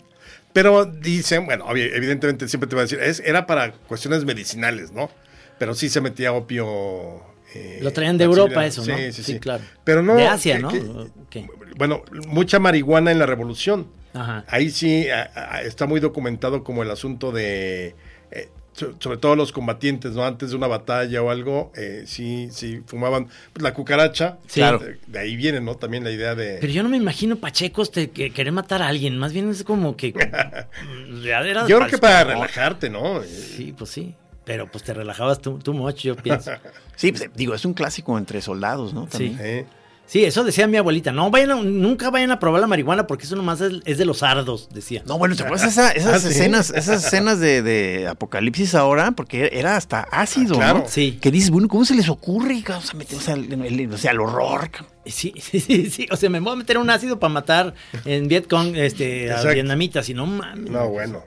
Speaker 5: Pero dicen, bueno, evidentemente siempre te va a decir, es, era para cuestiones medicinales, ¿no? Pero sí se metía opio. Eh,
Speaker 3: Lo traían de. Europa eso, ¿no?
Speaker 5: Sí, sí,
Speaker 3: Sí,
Speaker 5: sí.
Speaker 3: claro.
Speaker 5: Pero no.
Speaker 3: De Asia,
Speaker 5: que-
Speaker 3: ¿no?
Speaker 5: que-. Bueno, mucha marihuana en la revolución.
Speaker 3: Ajá.
Speaker 5: Ahí sí a- a- está muy documentado como el asunto de, eh, so- sobre todo los combatientes, ¿no? Antes de una batalla o algo, eh, sí, sí fumaban pues, la cucaracha.
Speaker 3: Sí.
Speaker 5: Claro. De, de ahí viene, ¿no? También la idea de...
Speaker 3: Pero yo no me imagino pachecos te, que querer matar a alguien, más bien es como que...
Speaker 5: Yo creo que para relajarte, ¿no?
Speaker 3: Sí, pues sí. Pero pues te relajabas tú, tú mucho, yo pienso.
Speaker 4: Sí, pues, digo, es un clásico entre soldados, ¿no? También.
Speaker 5: Eh,
Speaker 3: Sí, eso decía mi abuelita. No vayan a- nunca vayan a probar la marihuana porque eso nomás es, es de los sardos, decía.
Speaker 4: No, bueno, ¿te acuerdas esa- esas
Speaker 5: Ah, ¿sí?
Speaker 4: escenas, esas escenas de, de Apocalipsis ahora? Porque era hasta ácido,
Speaker 5: Ah, claro.
Speaker 4: ¿no?
Speaker 3: Sí.
Speaker 4: Que dices, bueno, ¿cómo se les ocurre? O sea, meter- o sea, el, el- o sea, el horror.
Speaker 3: Sí, sí, sí, sí. O sea, me voy a meter un ácido para matar en Vietcong este, a
Speaker 5: Exacto.
Speaker 3: vietnamitas y no mames.
Speaker 5: No, bueno.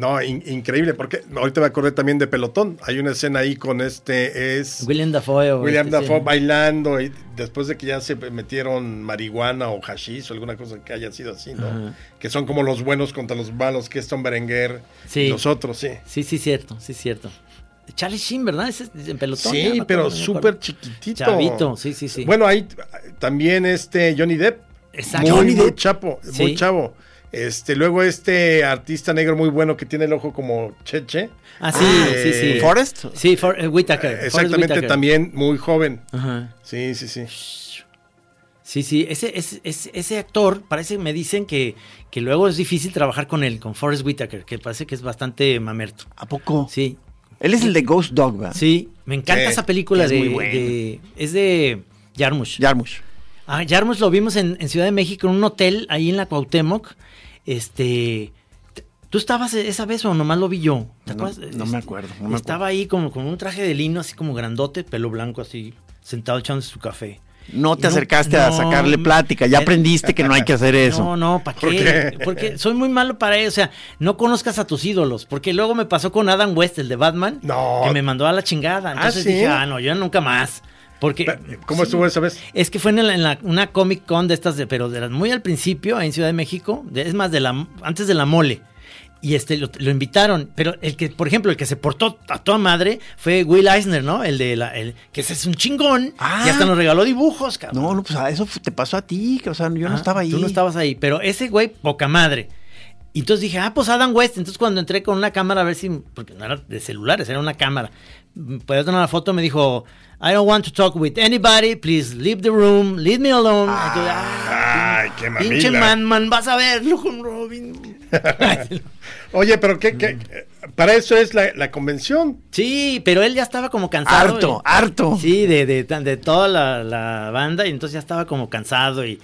Speaker 5: No, in- increíble, porque ahorita me acordé también de Pelotón. Hay una escena ahí con este, es
Speaker 3: William Dafoe.
Speaker 5: William
Speaker 3: este, sí.
Speaker 5: Dafoe bailando y después de que ya se metieron marihuana o hashish o alguna cosa que haya sido así, ¿no?
Speaker 3: Ajá.
Speaker 5: Que son como los buenos contra los malos, que es Tom Berenguer
Speaker 3: Sí.
Speaker 5: y los otros, sí.
Speaker 3: Sí, sí, cierto, sí, cierto. Charlie Sheen, ¿verdad? Ese es en pelotón.
Speaker 5: Sí, pero súper chiquitito.
Speaker 3: Chavito, sí, sí, sí.
Speaker 5: Bueno, ahí también este Johnny Depp.
Speaker 3: Exacto.
Speaker 5: Muy,
Speaker 3: Johnny
Speaker 5: muy
Speaker 3: Depp.
Speaker 5: chapo,
Speaker 3: Sí.
Speaker 5: muy chavo. Este, luego este artista negro muy bueno que tiene el ojo como Cheche.
Speaker 3: Ah, sí,
Speaker 5: Eh,
Speaker 3: sí, sí.
Speaker 4: ¿Forrest?
Speaker 3: Sí, for, eh, Forrest
Speaker 5: Exactamente,
Speaker 3: Whitaker.
Speaker 5: también muy joven.
Speaker 3: Ajá.
Speaker 5: Sí, sí, sí.
Speaker 3: Sí, sí, ese, ese, ese, ese actor, parece, me dicen que, que luego es difícil trabajar con él, con Forrest Whitaker, que parece que es bastante mamerto.
Speaker 4: ¿A poco?
Speaker 3: Sí,
Speaker 4: Él es el de Ghost Dog, ¿verdad?
Speaker 3: Sí, me encanta
Speaker 5: Sí,
Speaker 3: esa película
Speaker 4: es
Speaker 3: de,
Speaker 4: muy buena.
Speaker 3: de- Es de Jarmusch.
Speaker 4: Jarmusch.
Speaker 3: Ah, Jarmusch lo vimos en, en Ciudad de México, en un hotel ahí en la Cuauhtémoc. Este. ¿Tú estabas esa vez o nomás lo vi yo? ¿Te
Speaker 4: No,
Speaker 3: acuerdas?
Speaker 4: no me
Speaker 3: Este,
Speaker 4: acuerdo, no me
Speaker 3: estaba ahí como con un traje de lino, así como grandote, pelo blanco, así, sentado echándose su café.
Speaker 4: No te
Speaker 3: No,
Speaker 4: acercaste a sacarle plática, ya
Speaker 3: eh,
Speaker 4: aprendiste que no hay que hacer eso.
Speaker 3: No, no, ¿para qué?
Speaker 5: ¿Por qué?
Speaker 3: Porque soy muy malo para eso. O sea, no conozcas a tus ídolos. Porque luego me pasó con Adam West, el de Batman,
Speaker 5: No.
Speaker 3: que me mandó a la chingada. Entonces
Speaker 5: ¿sí?
Speaker 3: dije, ah, no, yo nunca más. Porque.
Speaker 5: ¿Cómo
Speaker 3: sí.
Speaker 5: estuvo esa vez?
Speaker 3: Es que fue en, la- en la- una Comic Con de estas, de, pero de las muy al principio, ahí en Ciudad de México, de- es más, de la, antes de la mole. Y este lo, lo invitaron, pero el que, por ejemplo, el que se portó a toda madre fue Will Eisner, ¿no? El de la, el, que ese es un chingón.
Speaker 4: Ah.
Speaker 3: y hasta nos regaló dibujos, cabrón.
Speaker 4: No, no, pues a eso te pasó a ti, que, o sea, yo no
Speaker 3: Ah,
Speaker 4: estaba ahí.
Speaker 3: Tú no estabas ahí, pero ese güey, poca madre. Y entonces dije, ah, pues Adam West. Entonces cuando entré con una cámara a ver si, porque no era de celulares, era una cámara. Podía tomar una foto, me dijo, I don't want to talk with anybody, please leave the room, leave me alone. Entonces, ah,
Speaker 5: Ay, qué
Speaker 3: pinche
Speaker 5: mamila.
Speaker 3: man, man, vas a verlo con Robin.
Speaker 5: Oye, pero ¿qué, qué? Para eso es la, la convención.
Speaker 3: Sí, pero él ya estaba como cansado.
Speaker 4: Harto,
Speaker 3: y-
Speaker 4: harto.
Speaker 3: Sí, de, de, de toda la, la banda, y entonces ya estaba como cansado y,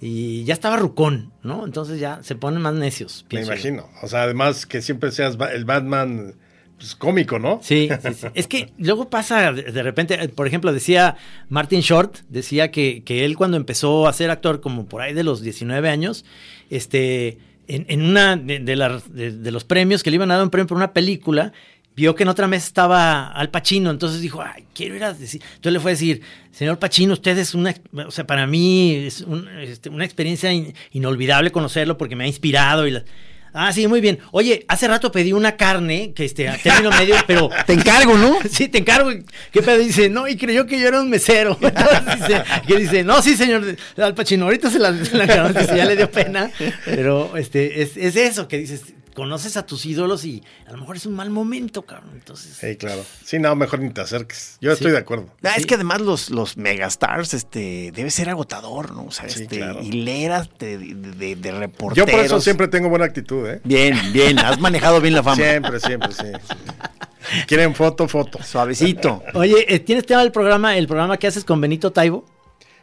Speaker 3: y ya estaba rucón, ¿no? Entonces ya se ponen más necios.
Speaker 5: Me
Speaker 3: yo.
Speaker 5: imagino. O sea, además que siempre seas el Batman pues, cómico, ¿no?
Speaker 3: Sí, sí, sí. Es que luego pasa, de, repente, eh, por ejemplo, decía Martin Short, decía que, que él cuando empezó a ser actor, como por ahí de los 19 años, este, en, una de, de de- los premios que le iban a dar un premio por una película, vio que en otra mesa estaba Al Pacino, entonces dijo, ay, quiero ir a decir, entonces le fue a decir, señor Pacino, usted es una, o sea, para mí es este, una experiencia in- inolvidable conocerlo porque me ha inspirado y la- Ah, sí, muy bien. Oye, hace rato pedí una carne, que este, a término medio, pero
Speaker 4: Te encargo, ¿no?
Speaker 3: Sí, te encargo. ¿Qué pedo? Dice, no, y creyó que yo era un mesero. Entonces dice, que dice, no, sí, señor Al Pacino, ahorita se la, se la encargó, dice, ya le dio pena. Pero este, es, es eso que dices, conoces a tus ídolos y a lo mejor es un mal momento, cabrón. Entonces,
Speaker 5: Sí, claro. Sí, no, mejor ni te acerques. Yo estoy de acuerdo.
Speaker 4: Ah, Es que además los, los megastars, este, debe ser agotador, ¿no? O sea,
Speaker 5: Sí,
Speaker 4: este,
Speaker 5: claro.
Speaker 4: hileras de, de, de- de
Speaker 5: Yo
Speaker 4: reporteros.
Speaker 5: por eso siempre tengo buena actitud, ¿eh?
Speaker 4: Bien, bien, has manejado bien la fama.
Speaker 5: Siempre, siempre, sí. sí. Quieren foto, foto.
Speaker 4: Suavecito.
Speaker 3: oye, eh, ¿tienes tema del programa, el programa que haces con Benito Taibo?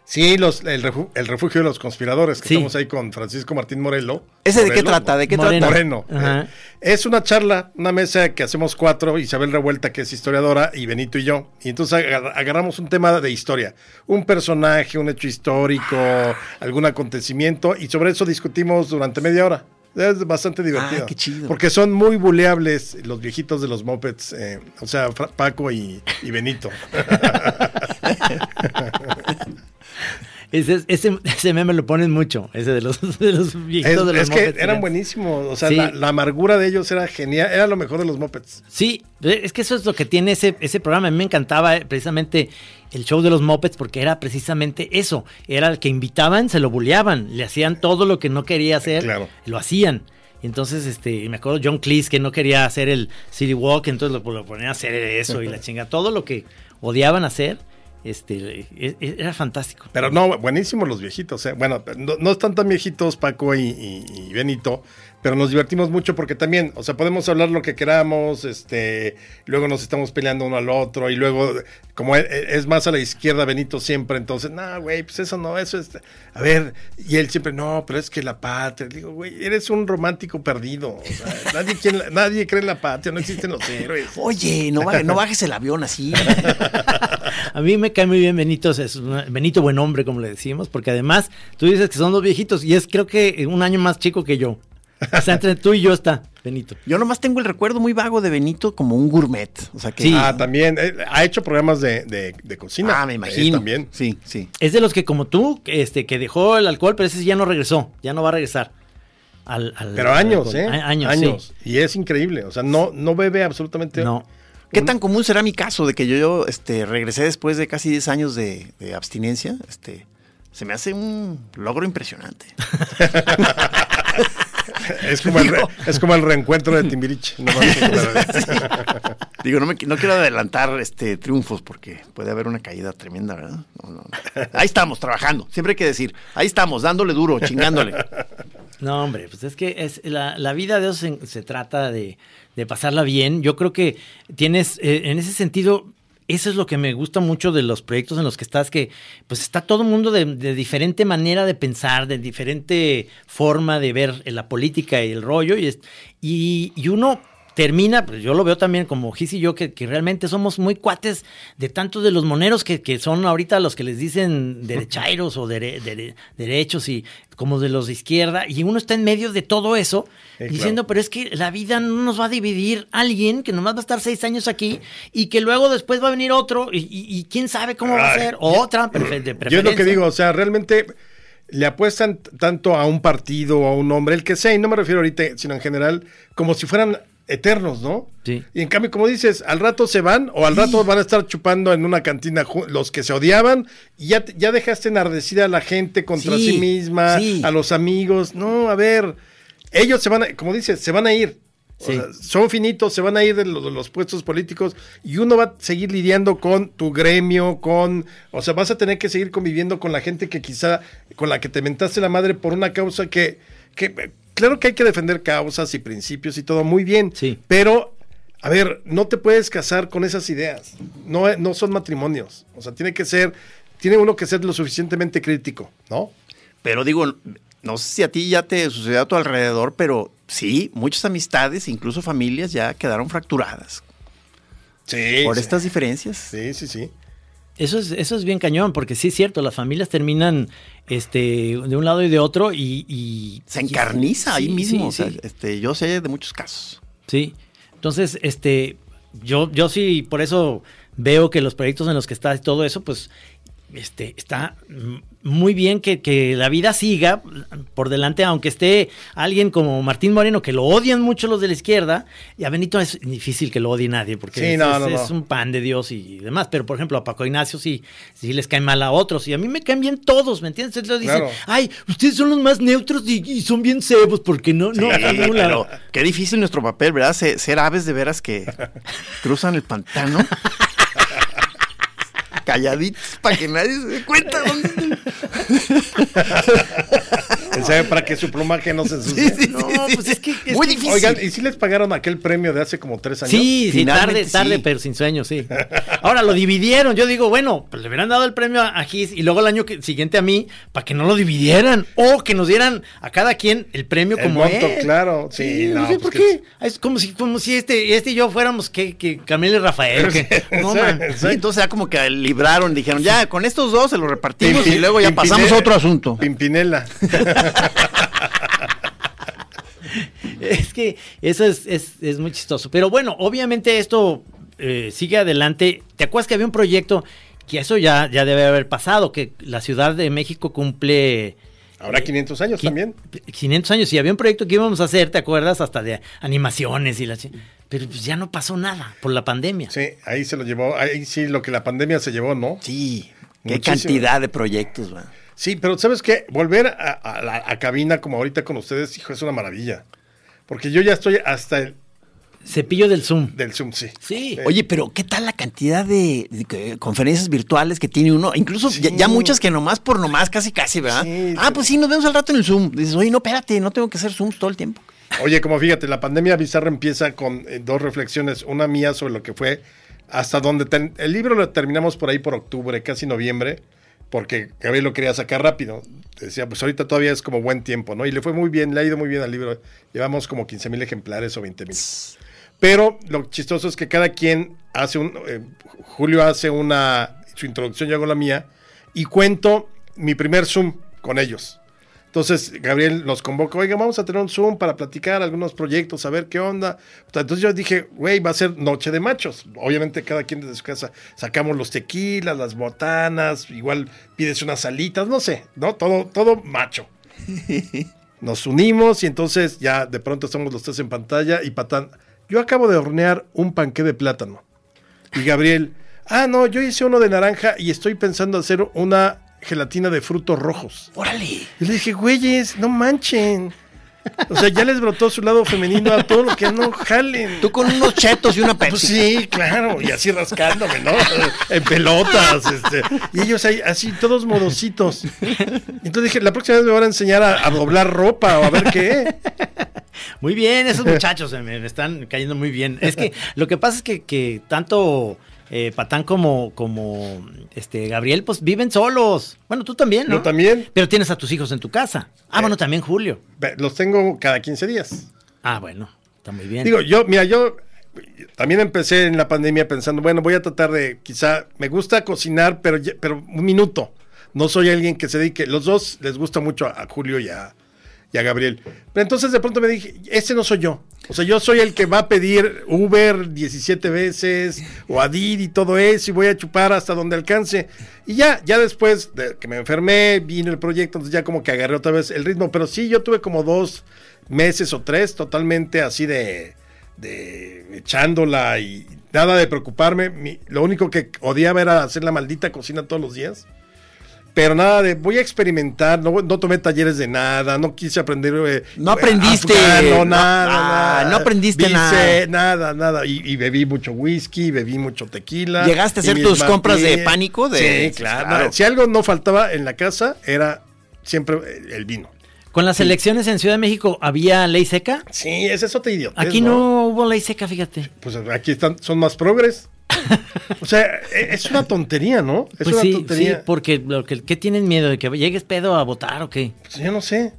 Speaker 5: Sí, los, el, refu- el refugio de los conspiradores, que
Speaker 3: Sí.
Speaker 5: estamos ahí con Francisco Martín Morelo.
Speaker 4: ¿Ese de qué trata? ¿De qué
Speaker 3: Moreno.
Speaker 4: trata?
Speaker 5: Moreno.
Speaker 3: Ajá.
Speaker 5: eh. Es una charla, una mesa que hacemos cuatro, Isabel Revuelta, que es historiadora, y Benito y yo. Y entonces agar- agarramos un tema de historia, un personaje, un hecho histórico, algún acontecimiento, y sobre eso discutimos durante media hora. Es bastante divertido.
Speaker 4: Ah, qué chido.
Speaker 5: Porque son muy buleables los viejitos de los mopeds, eh, o sea, Fra- Paco y, y Benito.
Speaker 3: Ese, ese, ese meme lo ponen mucho, ese de los, de los
Speaker 5: Es,
Speaker 3: viejitos de los
Speaker 5: es que
Speaker 3: mopeds.
Speaker 5: eran buenísimos, o sea,
Speaker 3: Sí.
Speaker 5: la, la amargura de ellos era genial, era lo mejor de los mopeds.
Speaker 3: Sí, es que eso es lo que tiene ese, ese programa. A mí me encantaba eh, precisamente el show de los Muppets porque era precisamente eso. Era el que invitaban, se lo bulleaban, le hacían todo lo que no quería hacer,
Speaker 5: Claro.
Speaker 3: lo hacían. Y entonces, este, me acuerdo John Cleese que no quería hacer el City Walk, entonces lo, lo ponían a hacer eso y la chinga. Todo lo que odiaban hacer, este, e- e- era fantástico.
Speaker 5: Pero no, buenísimos los viejitos. ¿eh? Bueno, no, no están tan viejitos Paco y, y- y Benito, pero nos divertimos mucho porque también, o sea, podemos hablar lo que queramos, este, luego nos estamos peleando uno al otro y luego, como es, es más a la izquierda Benito siempre, entonces, no, güey, pues eso no, eso es, a ver, y él siempre, no, pero es que la patria, digo, güey, eres un romántico perdido, o sea, nadie, quien- nadie cree en la patria, no existen los héroes.
Speaker 4: Oye, no, no bajes el avión así.
Speaker 3: A mí me cae muy bien Benito, es una- Benito buen hombre, como le decimos, porque además tú dices que son dos viejitos y es creo que un año más chico que yo. O sea, entre tú y yo está Benito.
Speaker 4: Yo nomás tengo el recuerdo muy vago de Benito como un gourmet. O sea que.
Speaker 3: Sí.
Speaker 5: Ah, también, eh, ha hecho programas de, de, de cocina.
Speaker 4: Ah, me
Speaker 5: eh,
Speaker 4: imagino.
Speaker 5: también.
Speaker 4: Sí, sí.
Speaker 3: Es de los que como tú, que, este, que dejó el alcohol, pero ese sí ya no regresó, ya no va a regresar. Al, al-
Speaker 5: Pero años. ¿eh?
Speaker 3: A- Años, sí.
Speaker 5: Y es increíble. O sea, no, no bebe absolutamente.
Speaker 3: No.
Speaker 4: ¿Qué tan común será mi caso de que yo, yo este, regresé después de casi 10 años de, de abstinencia? Este, se me hace un logro impresionante.
Speaker 5: Es como, el re- es como el reencuentro de Timbiriche. No.
Speaker 4: Digo, no, me, no quiero adelantar este, triunfos porque puede haber una caída tremenda, ¿verdad? No, no, no. Ahí estamos, trabajando. Siempre hay que decir, ahí estamos, dándole duro, chingándole.
Speaker 3: No, hombre, pues es que es la, la vida de eso se, se trata de, de pasarla bien. Yo creo que tienes, eh, en ese sentido, eso es lo que me gusta mucho de los proyectos en los que estás, que pues está todo el mundo de, diferente manera de pensar, de diferente forma de ver la política y el rollo, y, es- y, y uno termina, pues yo lo veo también como Gis y yo, que, que realmente somos muy cuates de tantos de los moneros que, que son ahorita los que les dicen derechairos o dere- dere- derechos y como de los de izquierda, y uno está en medio de todo eso,
Speaker 5: Sí,
Speaker 3: diciendo,
Speaker 5: claro.
Speaker 3: pero es que la vida no nos va a dividir alguien que nomás va a estar seis años aquí y que luego después va a venir otro y, y- y quién sabe cómo va a ser, otra prefe- de
Speaker 5: Yo es
Speaker 3: preferencia.
Speaker 5: lo que digo, o sea, realmente le apuestan tanto a un partido o a un hombre, el que sea, y no me refiero ahorita, sino en general, como si fueran eternos, ¿no?
Speaker 3: Sí.
Speaker 5: Y en cambio, como dices, al rato se van o al rato van a estar chupando en una cantina los que se odiaban y ya, ya dejaste enardecida a la gente contra
Speaker 4: Sí,
Speaker 5: sí, misma, a los amigos. No, a ver, ellos se van a, como dices, se van a ir. O sea, son finitos, se van a ir de los, de los puestos políticos y uno va a seguir lidiando con tu gremio, con, o sea, vas a tener que seguir conviviendo con la gente que quizá, con la que te mentaste la madre por una causa que, que claro que hay que defender causas y principios y todo muy bien,
Speaker 3: Sí.
Speaker 5: pero, a ver, no te puedes casar con esas ideas, no, no son matrimonios, o sea, tiene que ser, tiene uno que ser lo suficientemente crítico, ¿no?
Speaker 4: Pero digo, no sé si a ti ya te sucedió a tu alrededor, pero sí, muchas amistades, incluso familias, ya quedaron fracturadas
Speaker 5: Sí.
Speaker 4: por
Speaker 5: sí.
Speaker 4: estas diferencias.
Speaker 5: Sí, sí, sí.
Speaker 3: Eso es, eso es bien cañón, porque sí es cierto, las familias terminan este, de un lado y de otro y... y-
Speaker 4: Se encarniza ahí
Speaker 3: Sí,
Speaker 4: mismo.
Speaker 3: sí,
Speaker 4: o sea,
Speaker 3: sí.
Speaker 4: este, yo sé de muchos casos.
Speaker 3: Sí. Entonces, este, yo, yo sí, por eso veo que los proyectos en los que está y todo eso, pues, este, está muy bien que, que la vida siga por delante, aunque esté alguien como Martín Moreno, que lo odian mucho los de la izquierda, y a Benito es difícil que lo odie nadie, porque
Speaker 5: Sí,
Speaker 3: es,
Speaker 5: no,
Speaker 3: es-
Speaker 5: no, no.
Speaker 3: es un pan de Dios y demás. Pero, por ejemplo, a Paco Ignacio sí, sí les cae mal a otros, y a mí me caen bien todos, ¿me entiendes? Entonces dicen,
Speaker 5: Claro.
Speaker 3: ay, ustedes son los más neutros y, y son bien cebos, porque no, no,
Speaker 4: Sí,
Speaker 3: no, la-
Speaker 4: pero qué difícil nuestro papel, ¿verdad? Se- ser aves de veras que cruzan el pantano. Calladitos para que nadie se dé cuenta. dónde-
Speaker 5: Él sabe para que su plumaje no se ensucie.
Speaker 3: No, pues es que... es
Speaker 4: Muy
Speaker 3: que-
Speaker 4: difícil.
Speaker 5: Oigan, ¿y si les pagaron aquel premio de hace como tres años?
Speaker 3: Sí, sí, tarde,
Speaker 4: Finalmente
Speaker 3: tarde,
Speaker 4: sí.
Speaker 3: pero sin sueño, sí. Ahora lo dividieron. Yo digo, bueno, pues le hubieran dado el premio a, a Gis y luego el año que- siguiente a mí para que no lo dividieran o que nos dieran a cada quien el premio
Speaker 5: El
Speaker 3: como
Speaker 5: monto,
Speaker 3: él.
Speaker 5: claro. Sí,
Speaker 3: no,
Speaker 5: no,
Speaker 3: sé
Speaker 5: pues
Speaker 3: por qué. Es como si, como si este, este y yo fuéramos que, que Camila y Rafael. que- no, man.
Speaker 4: Sí, entonces ya como que libraron, dijeron, ya, con estos dos se los repartimos y luego ya
Speaker 5: Pimpinela-
Speaker 4: pasamos a otro asunto.
Speaker 5: Pimpinela.
Speaker 3: Es que eso es, es, es muy chistoso. Pero bueno, obviamente esto eh, sigue adelante. ¿Te acuerdas que había un proyecto que eso ya, ya debe haber pasado? Que la Ciudad de México cumple...
Speaker 5: Ahora 500 años también.
Speaker 3: 500 años. Y había un proyecto que íbamos a hacer, ¿te acuerdas? Hasta de animaciones y la... Pero pues ya no pasó nada por la pandemia.
Speaker 5: Sí, ahí se lo llevó. Ahí sí, lo que la pandemia se llevó, ¿no?
Speaker 4: Sí, qué
Speaker 5: Muchísimo.
Speaker 4: cantidad de proyectos, va.
Speaker 5: Sí, pero ¿sabes qué? Volver a, a la a cabina como ahorita con ustedes, hijo, es una maravilla. Porque yo ya estoy hasta el
Speaker 3: Cepillo del Zoom.
Speaker 5: del Zoom, sí.
Speaker 3: Sí.
Speaker 4: Oye, pero ¿qué tal la cantidad de, conferencias virtuales que tiene uno? Incluso ya, ya muchas que nomás por nomás, casi casi, ¿verdad?
Speaker 5: Sí,
Speaker 4: ah,
Speaker 5: sí.
Speaker 4: pues sí, nos vemos al rato en el Zoom. Dices, oye, no, espérate, no tengo que hacer Zooms todo el tiempo.
Speaker 5: Oye, como fíjate, la pandemia bizarra empieza con eh, dos reflexiones. Una mía sobre lo que fue hasta donde... ten- el libro lo terminamos por ahí por octubre, casi noviembre, porque Gabriel lo quería sacar rápido. Decía, pues ahorita todavía es como buen tiempo, ¿no? Y le fue muy bien, le ha ido muy bien al libro. Llevamos como 15 mil ejemplares o 20 mil. Pero lo chistoso es que cada quien hace un... eh, Julio hace una... Su introducción, yo hago la mía, y cuento mi primer Zoom con ellos. Entonces, Gabriel nos convoca, oiga, vamos a tener un Zoom para platicar algunos proyectos, a ver qué onda. Entonces yo dije, güey, va a ser noche de machos. Obviamente cada quien desde su casa sacamos los tequilas, las botanas, igual pides unas salitas, no sé, ¿no? Todo, todo macho. Nos unimos y entonces ya de pronto estamos los tres en pantalla y Patán, yo acabo de hornear un panqué de plátano. Y Gabriel, ah, no, yo hice uno de naranja y estoy pensando hacer una gelatina de frutos rojos.
Speaker 4: Órale.
Speaker 5: Y le dije, güeyes, no manchen. O sea, ya les brotó su lado femenino a todo lo que no jalen.
Speaker 4: Tú con unos chetos y una
Speaker 5: Pues
Speaker 4: Pepsi.
Speaker 5: sí, claro, y así rascándome, ¿no? En pelotas, este. Y ellos ahí, así, todos modositos. Entonces dije, la próxima vez me van a enseñar a, a doblar ropa o a ver qué.
Speaker 3: Muy bien, esos muchachos eh, me, me están cayendo muy bien. Es que lo que pasa es que, que tanto eh, Patán como, como este Gabriel, pues viven solos. Bueno, tú también, ¿no?
Speaker 5: Yo también.
Speaker 3: Pero tienes a tus hijos en tu casa. Ah,
Speaker 5: Eh.
Speaker 3: bueno, también Julio.
Speaker 5: Los tengo cada 15 días.
Speaker 3: Ah, bueno, está muy bien.
Speaker 5: Digo, yo, mira, yo también empecé en la pandemia pensando, bueno, voy a tratar de, quizá, me gusta cocinar, pero, pero un minuto. No soy alguien que se dedique. Los dos les gusta mucho a, a Julio y a, y a Gabriel. Pero entonces de pronto me dije, ese no soy yo. O sea, yo soy el que va a pedir Uber 17 veces o Adid y todo eso y voy a chupar hasta donde alcance. Y ya, ya después de que me enfermé, vino el proyecto, entonces ya como que agarré otra vez el ritmo. Pero sí, yo tuve como dos meses o tres totalmente así de, de echándola y nada de preocuparme. Lo único que odiaba era hacer la maldita cocina todos los días. Pero nada de, voy a experimentar, no, no tomé talleres de nada, no quise aprender. eh,
Speaker 4: No aprendiste,
Speaker 5: afgano,
Speaker 4: no,
Speaker 5: nada,
Speaker 4: ah,
Speaker 5: nada.
Speaker 4: no aprendiste
Speaker 5: Dice,
Speaker 4: nada.
Speaker 5: Nada, nada. Y, y bebí mucho whisky, bebí mucho tequila.
Speaker 4: ¿Llegaste a hacer tus compras de pánico? De-
Speaker 5: sí, claro.
Speaker 4: claro.
Speaker 5: Si algo no faltaba en la casa, era siempre el- el vino.
Speaker 3: Con las elecciones en Ciudad de México, ¿había ley seca?
Speaker 5: Sí, ese es otro idiota.
Speaker 3: Aquí no hubo ley seca, fíjate.
Speaker 5: Pues aquí están, son más progres. O sea, e- es una tontería, ¿no? Es
Speaker 3: Pues
Speaker 5: una
Speaker 3: sí, sí,
Speaker 5: tontería.
Speaker 3: porque lo que, ¿qué tienen miedo? ¿De que llegues pedo a votar o qué?
Speaker 5: Pues yo no sé.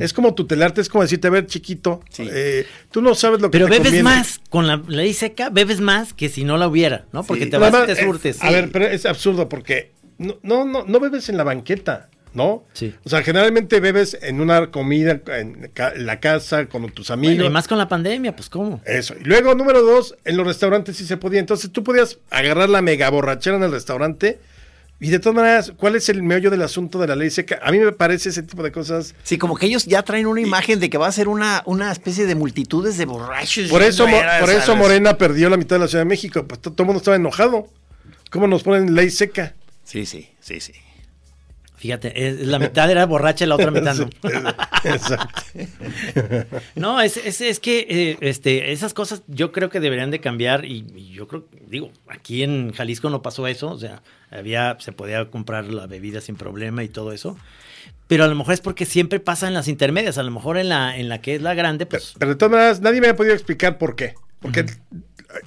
Speaker 5: Es como tutelarte, es como decirte, a ver, chiquito,
Speaker 4: Sí.
Speaker 5: eh, tú no sabes lo que
Speaker 3: Pero
Speaker 5: te
Speaker 3: bebes
Speaker 5: conviene.
Speaker 3: más, con la ley seca, bebes más que si no la hubiera, ¿no? Porque
Speaker 4: Sí.
Speaker 3: te vas y
Speaker 5: Además,
Speaker 3: te
Speaker 5: eh,
Speaker 3: surtes.
Speaker 5: A ver, pero es absurdo porque no, no, no, no bebes en la banqueta, ¿no?
Speaker 3: Sí.
Speaker 5: O sea, generalmente bebes en una comida en la casa con tus amigos.
Speaker 3: Bueno, y más con la pandemia, pues ¿cómo?
Speaker 5: Eso. Y luego, número dos, en los restaurantes sí se podía. Entonces tú podías agarrar la mega borrachera en el restaurante. Y de todas maneras, ¿cuál es el meollo del asunto de la ley seca? A mí me parece ese tipo de cosas.
Speaker 4: Sí, como que ellos ya traen una imagen de que va a ser una, una especie de multitudes de borrachos.
Speaker 5: Por eso,
Speaker 4: Veras,
Speaker 5: por eso. Morena perdió la mitad de la Ciudad de México. Pues to- todo el mundo estaba enojado. ¿Cómo nos ponen ley seca?
Speaker 4: Sí, sí, sí, sí.
Speaker 3: Fíjate, es- la mitad era borracha y la otra mitad no.
Speaker 5: Exacto.
Speaker 3: No, es, es, es que eh, este, esas cosas yo creo que deberían de cambiar y, y yo creo, digo, aquí en Jalisco no pasó eso, o sea, había, se podía comprar la bebida sin problema y todo eso, pero a lo mejor es porque siempre pasa en las intermedias, a lo mejor en la, en la que es la grande,
Speaker 5: Pero,
Speaker 3: pues...
Speaker 5: pero de todas maneras, nadie me ha podido explicar por qué. Porque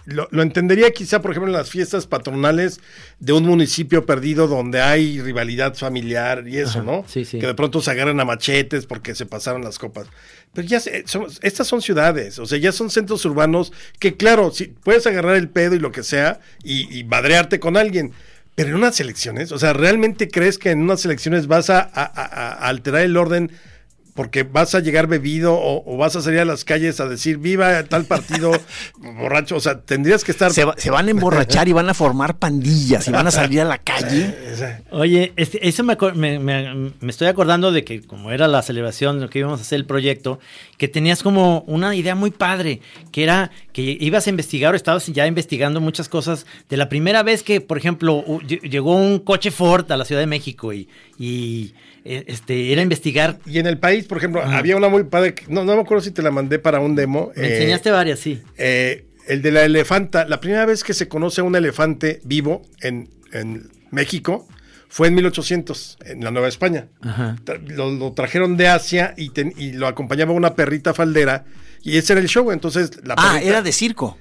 Speaker 5: lo, lo entendería quizá, por ejemplo, en las fiestas patronales de un municipio perdido donde hay rivalidad familiar y eso,
Speaker 3: Ajá,
Speaker 5: ¿no?
Speaker 3: sí, sí.
Speaker 5: Que de pronto se agarran a machetes porque se pasaron las copas. Pero ya se- son- estas son ciudades, o sea, ya son centros urbanos que, claro, si puedes agarrar el pedo y lo que sea y, y madrearte con alguien. Pero en unas elecciones, o sea, ¿realmente crees que en unas elecciones vas a, a- a- a alterar el orden porque vas a llegar bebido o, o vas a salir a las calles a decir viva tal partido borracho? O sea, tendrías que estar...
Speaker 4: Se, va- se van a emborrachar y van a formar pandillas y van a salir a la calle.
Speaker 3: Oye, este, eso me, acor- me, me- me estoy acordando de que como era la celebración de lo que íbamos a hacer el proyecto, que tenías como una idea muy padre, que era que ibas a investigar o estabas ya investigando muchas cosas de la primera vez que, por ejemplo, llegó un coche Ford a la Ciudad de México y, y, este, era investigar.
Speaker 5: Y en el país, por ejemplo, había una muy padre, que- no, no me acuerdo si te la mandé para un demo.
Speaker 3: Me
Speaker 5: eh,
Speaker 3: enseñaste varias, sí.
Speaker 5: eh, el de la elefanta, la primera vez que se conoce a un elefante vivo en, en México fue en 1800, en la Nueva España.
Speaker 3: Ajá.
Speaker 5: Lo, lo trajeron de Asia y, ten- y lo acompañaba una perrita faldera y ese era el show. Entonces, la
Speaker 4: Ah,
Speaker 5: perrita-
Speaker 4: era de circo.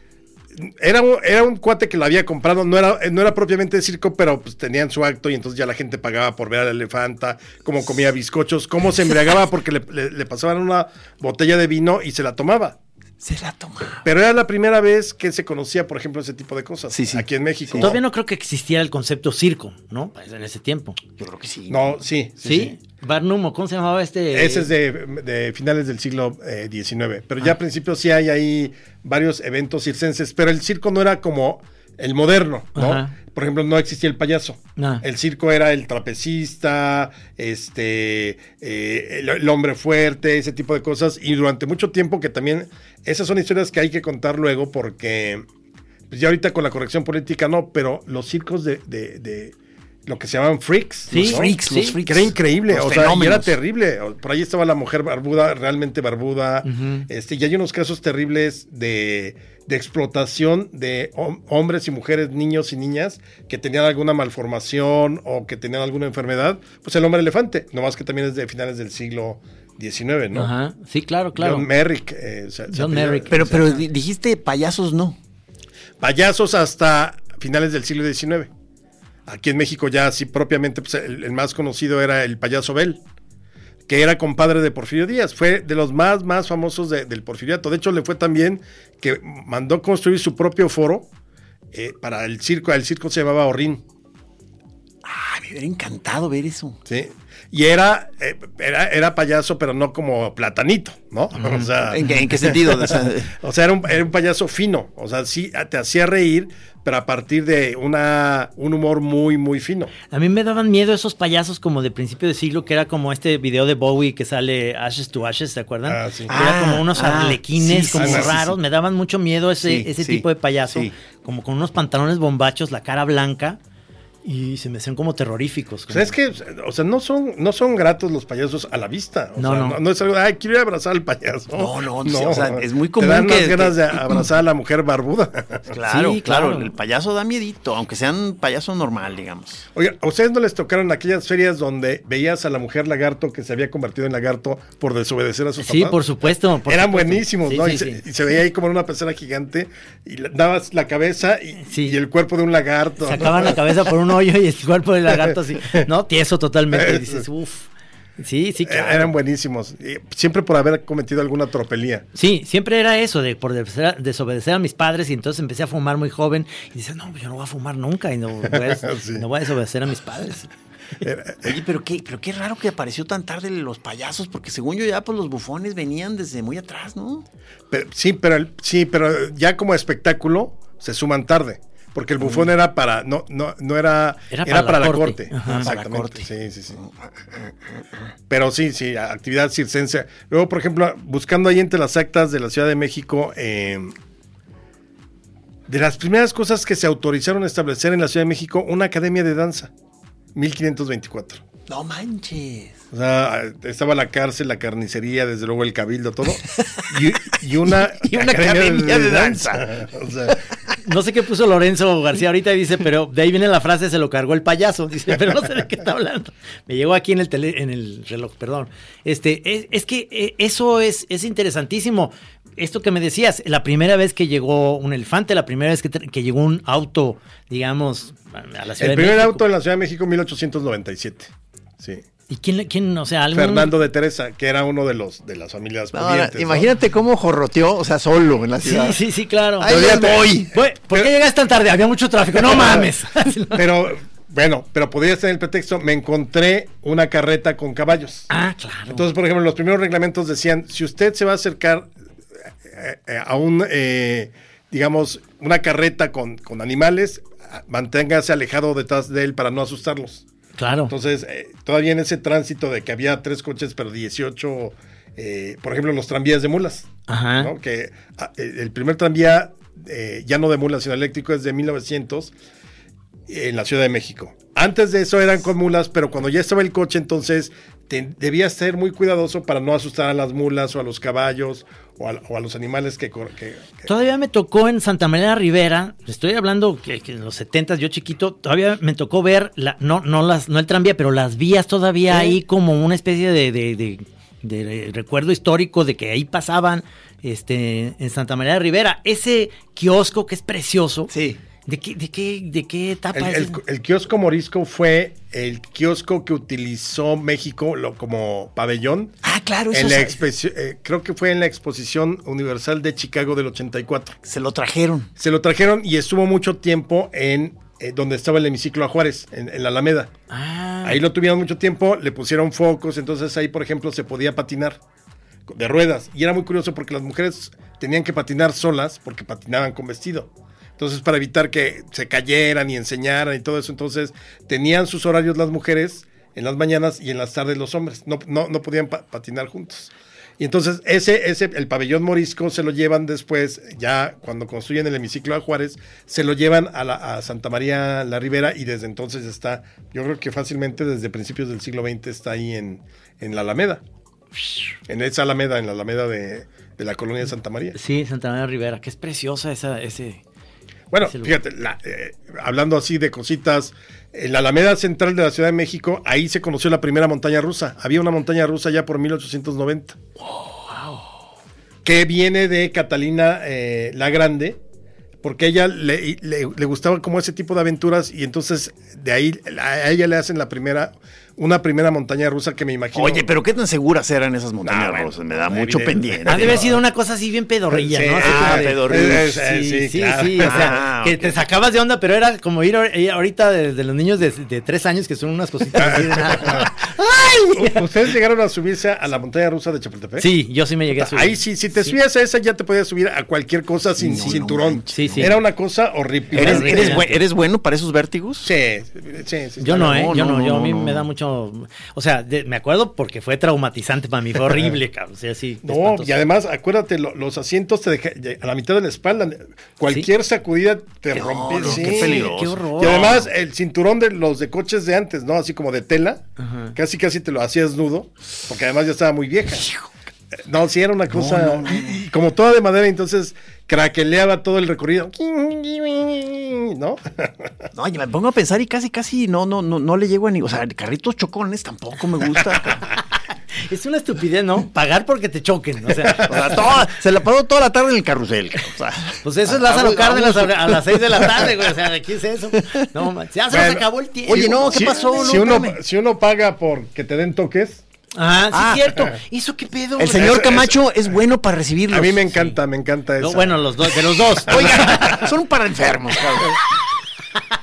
Speaker 5: Era un, era un cuate que lo había comprado, no era, no era propiamente de circo, pero pues tenían su acto y entonces ya la gente pagaba por ver al elefanta, cómo comía bizcochos, cómo se embriagaba porque le pasaban una botella de vino y se la tomaba.
Speaker 4: Se la tomaba.
Speaker 5: Pero era la primera vez que se conocía, por ejemplo, ese tipo de cosas
Speaker 4: Sí, sí.
Speaker 5: aquí en México.
Speaker 3: Todavía no creo que existiera el concepto circo, ¿no? Pues en ese tiempo.
Speaker 4: Yo creo que sí.
Speaker 5: No, sí.
Speaker 3: ¿Sí?
Speaker 5: sí, sí.
Speaker 3: Barnum, ¿o ¿cómo se llamaba este?
Speaker 5: Ese es de, de finales del siglo eh, XIX. Pero ya a principio sí hay ahí varios eventos circenses, pero el circo no era como el moderno, ¿no?
Speaker 3: Ajá.
Speaker 5: Por ejemplo, no existía el payaso.
Speaker 3: No.
Speaker 5: El circo era el trapecista, este, eh, el, el hombre fuerte, ese tipo de cosas. Y durante mucho tiempo que también, esas son historias que hay que contar luego porque, pues ya ahorita con la corrección política no, pero los circos de, de- de- lo que se llamaban freaks.
Speaker 3: Sí,
Speaker 5: ¿no?
Speaker 4: freaks, los
Speaker 3: sí.
Speaker 4: freaks.
Speaker 5: Que era increíble,
Speaker 4: Los
Speaker 5: o sea, y era terrible. Por ahí estaba la mujer barbuda, realmente barbuda. este, y hay unos casos terribles de, de explotación de hom- hombres y mujeres, niños y niñas que tenían alguna malformación o que tenían alguna enfermedad. Pues el hombre elefante, nomás que también es de finales del siglo XIX, ¿no?
Speaker 3: Ajá. Sí, claro, claro.
Speaker 5: John Merrick. eh, se- se
Speaker 3: John
Speaker 5: apellida-
Speaker 3: Merrick.
Speaker 4: Pero, pero di- dijiste payasos no.
Speaker 5: payasos hasta finales del siglo XIX. Aquí en México ya sí propiamente pues, el, más conocido era el payaso Bel, que era compadre de Porfirio Díaz. Fue de los más, más famosos de- del porfiriato. De hecho, le fue también que mandó construir su propio foro eh, para el circo. El circo se llamaba Orrín.
Speaker 4: Ah, me hubiera encantado ver eso.
Speaker 5: ¿sí? Y era, eh, era, era payaso, pero no como platanito, ¿no? O sea,
Speaker 4: ¿En qué, en qué sentido? O sea,
Speaker 5: o sea, era un, era un payaso fino. O sea, sí te hacía reír, pero a partir de una, un humor muy, muy fino.
Speaker 3: A mí me daban miedo esos payasos como de principio de siglo, que era como este video de Bowie que sale Ashes to Ashes, ¿se acuerdan?
Speaker 5: Ah, sí.
Speaker 3: Que era
Speaker 4: Ah,
Speaker 3: como unos
Speaker 4: ah,
Speaker 3: arlequines
Speaker 4: sí,
Speaker 3: como
Speaker 5: sí, sí,
Speaker 3: raros.
Speaker 5: sí.
Speaker 3: Me daban mucho miedo ese,
Speaker 4: Sí,
Speaker 3: ese
Speaker 4: sí,
Speaker 3: tipo de payaso,
Speaker 4: sí.
Speaker 3: como con unos pantalones bombachos, la cara blanca, y se me hacían como terroríficos.
Speaker 5: O sea, es que, o sea, no son, no son gratos los payasos a la vista. O
Speaker 3: No,
Speaker 5: sea,
Speaker 3: no.
Speaker 5: no. no es algo, ay, quiero ir a abrazar al payaso.
Speaker 4: No, no, sí, o sea, es muy
Speaker 5: Te
Speaker 4: común
Speaker 5: dan
Speaker 4: que-
Speaker 5: las ganas
Speaker 4: que-
Speaker 5: de abrazar a la mujer barbuda.
Speaker 4: claro,
Speaker 3: Sí,
Speaker 4: claro,
Speaker 3: claro.
Speaker 4: El payaso da miedito, aunque sean payaso normal, digamos.
Speaker 5: Oiga, ¿a ustedes no les tocaron aquellas ferias donde veías a la mujer lagarto que se había convertido en lagarto por desobedecer a sus
Speaker 3: Sí,
Speaker 5: papás?
Speaker 3: por supuesto. por
Speaker 5: Eran
Speaker 3: supuesto.
Speaker 5: buenísimos,
Speaker 3: Sí,
Speaker 5: ¿no?
Speaker 3: sí,
Speaker 5: y, se,
Speaker 3: sí.
Speaker 5: y se veía ahí como en una pecera gigante y dabas la cabeza y,
Speaker 3: Sí.
Speaker 5: y el cuerpo de un lagarto. ¿no?
Speaker 3: Sacaban la cabeza por un hoyo y el cuerpo del lagarto así, ¿no? Tieso totalmente. Y dices, uff. Sí, sí,
Speaker 5: Eh,
Speaker 3: claro.
Speaker 5: Eran buenísimos. Siempre por haber cometido alguna tropelía.
Speaker 3: Sí, siempre era eso, de por desobedecer a, mis padres y entonces empecé a fumar muy joven y dices, no, pues yo no voy a fumar nunca y no voy a,
Speaker 5: Sí.
Speaker 3: no voy a desobedecer a mis padres.
Speaker 4: Oye, pero qué, pero qué raro que apareció tan tarde los payasos, porque según yo ya pues los bufones venían desde muy atrás, ¿no?
Speaker 5: Pero- sí, pero sí, pero ya como espectáculo se suman tarde. Porque el bufón era para, no, no, no era,
Speaker 3: Era
Speaker 5: era,
Speaker 3: para la
Speaker 5: la
Speaker 3: corte.
Speaker 5: corte.
Speaker 3: Ajá.
Speaker 4: Para la
Speaker 5: Exactamente.
Speaker 4: corte.
Speaker 5: Sí, sí, sí. Pero sí, sí, actividad circense. Luego, por ejemplo, buscando ahí entre las actas de la Ciudad de México, eh, de las primeras cosas que se autorizaron a establecer en la Ciudad de México, una academia de danza, 1524.
Speaker 4: No manches.
Speaker 5: O sea, estaba la cárcel, la carnicería, desde luego el cabildo, todo. Y, y una,
Speaker 4: Y una academia de
Speaker 5: o sea,
Speaker 3: No sé qué puso Lorenzo García ahorita y dice, pero de ahí viene la frase, se lo cargó el payaso. Dice, pero no sé de qué está hablando. Me llegó aquí en el tele, en el reloj, perdón. Este, es, es que eh, eso es, es interesantísimo. Esto que me decías, la primera vez que llegó un elefante, la primera vez que, que llegó un auto, digamos, a la ciudad
Speaker 5: el
Speaker 3: de
Speaker 5: primer
Speaker 3: México.
Speaker 5: auto en la Ciudad de México, 1897. Sí.
Speaker 3: ¿Y quién, le- quién, o sea, algún...
Speaker 5: Fernando de Teresa, que era uno de los de las familias
Speaker 4: No, ahora,
Speaker 5: pudientes, ¿no?
Speaker 4: imagínate cómo jorroteó, o sea, solo en la ciudad.
Speaker 3: Sí, sí, sí, claro.
Speaker 4: Voy.
Speaker 3: ¿Por qué llegaste tan tarde? Había mucho tráfico. No mames.
Speaker 5: Pero, bueno, pero podría tener el pretexto, me encontré una carreta con caballos.
Speaker 3: ah, claro.
Speaker 5: Entonces, por ejemplo, los primeros reglamentos decían, si usted se va a acercar eh, eh, a un, eh, digamos, una carreta con, con animales, manténgase alejado detrás de él para no asustarlos.
Speaker 3: Claro.
Speaker 5: Entonces, eh, todavía en ese tránsito de que había tres coches, pero 18, eh, por ejemplo, los tranvías de mulas,
Speaker 3: Ajá.
Speaker 5: ¿no? Que ah, eh, el primer tranvía, eh, ya no de mulas, sino eléctrico, es de 1900 en la Ciudad de México. Antes de eso eran con mulas, pero cuando ya estaba el coche, entonces te- debías ser muy cuidadoso para no asustar a las mulas o a los caballos o a, o a los animales que, cor- que- que-
Speaker 3: Todavía me tocó en Santa María la Rivera, estoy hablando que, que en los 70 yo chiquito, todavía me tocó ver, la, no, no, las, no el tranvía, pero las vías todavía
Speaker 5: Sí.
Speaker 3: ahí como una especie de, de- de- de recuerdo histórico de que ahí pasaban este, en Santa María la Rivera. Ese kiosco que es precioso.
Speaker 4: Sí.
Speaker 3: ¿De qué, de qué, de qué etapa
Speaker 5: El,
Speaker 3: es?
Speaker 5: el- el kiosco morisco fue el kiosco que utilizó México lo- como pabellón.
Speaker 4: Ah, claro, eso
Speaker 5: En la eh, creo que fue en la Exposición Universal de Chicago del 84.
Speaker 4: se lo trajeron.
Speaker 5: Se lo trajeron y estuvo mucho tiempo en eh, donde estaba el hemiciclo a Juárez, en, en la Alameda.
Speaker 3: Ah,
Speaker 5: Ahí lo tuvieron mucho tiempo, le pusieron focos, entonces ahí, por ejemplo, se podía patinar de ruedas. Y era muy curioso porque las mujeres tenían que patinar solas porque patinaban con vestido. Entonces, para evitar que se cayeran y enseñaran y todo eso, entonces tenían sus horarios las mujeres en las mañanas y en las tardes los hombres. No, no, no podían pa- patinar juntos. Y entonces ese, ese, el pabellón morisco se lo llevan después, ya cuando construyen el hemiciclo a Juárez, se lo llevan a, la, a Santa María la Ribera y desde entonces está, yo creo que fácilmente desde principios del siglo XX está ahí en, en la Alameda. En esa Alameda, en la Alameda de, de la colonia de Santa María.
Speaker 3: Sí, Santa María Rivera, que es preciosa esa, ese...
Speaker 5: Bueno, fíjate, la- eh, hablando así de cositas, en la Alameda Central de la Ciudad de México, ahí se conoció la primera montaña rusa. Había una montaña rusa ya por 1890. Que viene de Catalina eh, la Grande, porque a ella le, le- le gustaba como ese tipo de aventuras y entonces de ahí a ella le hacen la primera, una primera montaña rusa que me imagino.
Speaker 4: Oye, pero qué tan seguras eran esas montañas
Speaker 5: bueno,
Speaker 4: rusas. Me da mucho
Speaker 5: evidente.
Speaker 4: pendiente.
Speaker 3: Ha de haber sido una cosa así bien pedorrilla,
Speaker 5: Sí,
Speaker 3: ¿no? Así
Speaker 5: ah,
Speaker 3: de-
Speaker 4: pedorrilla.
Speaker 3: Sí,
Speaker 5: Eh,
Speaker 3: sí,
Speaker 5: sí,
Speaker 3: sí,
Speaker 5: claro.
Speaker 3: o sea,
Speaker 4: Ah,
Speaker 3: que te sacabas de onda, pero era como ir ir ahorita de, de los niños de, de tres años que son unas cositas así de nada. ¡Ay!
Speaker 5: ¿Ustedes llegaron a subirse a la montaña rusa de Chapultepec?
Speaker 3: Sí, yo sí me llegué a subir.
Speaker 5: Ahí sí, si te subías a esa ya te podías subir a cualquier cosa sin
Speaker 4: No, no
Speaker 5: cinturón.
Speaker 3: Sí, sí.
Speaker 5: Era una cosa horrible.
Speaker 4: ¿Eres, bueno para esos vértigos?
Speaker 5: Sí, sí, sí.
Speaker 3: Yo no, ¿eh?
Speaker 4: No,
Speaker 3: yo
Speaker 4: no,
Speaker 3: no, yo
Speaker 4: no,
Speaker 3: a mí
Speaker 4: no.
Speaker 3: me da mucho... O sea, de- me acuerdo porque fue traumatizante para mí, fue horrible, cabrón. O sea, sí,
Speaker 5: No,
Speaker 3: espantoso.
Speaker 5: y además, acuérdate, lo- los asientos te deja- a la mitad de la espalda. Cualquier sacudida te rompe.
Speaker 4: no,
Speaker 5: sí.
Speaker 4: qué peligroso.
Speaker 3: Qué horror.
Speaker 5: Y además, el cinturón de los de coches de antes, ¿no? Así como de tela, casi casi te lo hacías nudo, porque además ya estaba muy vieja. No, sí, era una cosa. como toda de madera, entonces craqueleaba todo el recorrido. ¿No?
Speaker 4: No, oye, me pongo a pensar y casi, casi no, no, no, no le llego a ni. O sea, carritos chocones tampoco me gusta.
Speaker 3: Es una estupidez, ¿no? Pagar porque te choquen. O sea,
Speaker 4: O sea, toda- se la pasó toda la tarde en el carrusel. O sea,
Speaker 3: pues eso es Lázaro Cárdenas a, a las 6 de la tarde, güey. O sea, ¿qué es eso? No, man, ya se nos acabó el tiempo.
Speaker 4: Oye, no, ¿qué
Speaker 5: Si-
Speaker 4: pasó?
Speaker 5: Si,
Speaker 4: No,
Speaker 5: uno,
Speaker 4: espérame.
Speaker 5: si uno paga por que te den toques,
Speaker 3: Ah, sí,
Speaker 4: Ah.
Speaker 3: es cierto. ¿Eso qué pedo?
Speaker 4: el señor
Speaker 5: Eso-
Speaker 4: Camacho es bueno para recibirlos.
Speaker 5: a mí me encanta, me encanta eso.
Speaker 3: No, bueno, los dos, de los dos.
Speaker 4: Oiga, son para enfermos, cabrón.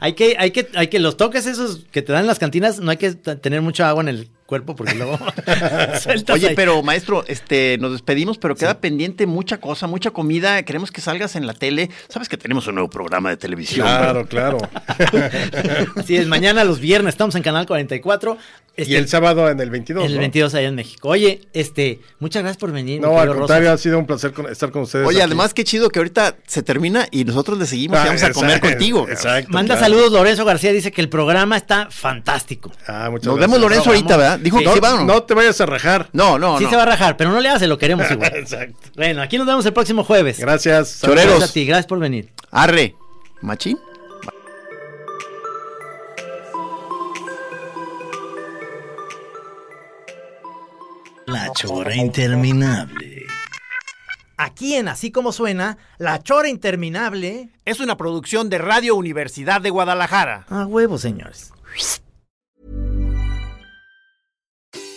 Speaker 3: Hay que, hay que, hay que los toques esos que te dan en las cantinas, no hay que tener mucha agua en el cuerpo porque luego
Speaker 4: Oye,
Speaker 3: ahí.
Speaker 4: pero maestro, este, nos despedimos, pero queda pendiente mucha cosa, mucha comida. Queremos que salgas en la tele. Sabes que tenemos un nuevo programa de televisión.
Speaker 5: Claro, claro.
Speaker 3: Así es, mañana los viernes estamos en Canal 44.
Speaker 5: y
Speaker 3: este,
Speaker 5: el sábado en el 22.
Speaker 3: el
Speaker 5: ¿no?
Speaker 3: 22 allá en México. Oye, este, muchas gracias por venir.
Speaker 5: No, al contrario,
Speaker 3: Rosas.
Speaker 5: ha sido un placer con- estar con ustedes.
Speaker 4: Oye,
Speaker 5: aquí.
Speaker 4: además, qué chido que ahorita se termina y nosotros le seguimos y
Speaker 5: Ah,
Speaker 4: vamos a comer contigo.
Speaker 5: Exacto.
Speaker 3: Manda
Speaker 5: claro.
Speaker 3: saludos, Lorenzo García dice que el programa está fantástico.
Speaker 5: Ah, muchas
Speaker 4: Nos
Speaker 5: gracias.
Speaker 4: vemos, Lorenzo, ahorita, ¿verdad? Dijo
Speaker 3: Sí.
Speaker 4: que
Speaker 5: No,
Speaker 4: sí, va o no.
Speaker 5: no te vayas a rajar.
Speaker 4: No, no,
Speaker 3: sí
Speaker 4: no.
Speaker 3: se va a rajar, pero no le hace, lo queremos igual.
Speaker 5: Exacto.
Speaker 3: bueno, aquí nos vemos el próximo jueves.
Speaker 5: Gracias.
Speaker 4: Choreros.
Speaker 3: Gracias a ti, gracias por venir.
Speaker 4: Arre. ¿Machín?
Speaker 6: La chora interminable.
Speaker 3: Aquí en Así Como Suena, La Chora Interminable.
Speaker 4: Es una producción de Radio Universidad de Guadalajara.
Speaker 3: A huevo, señores.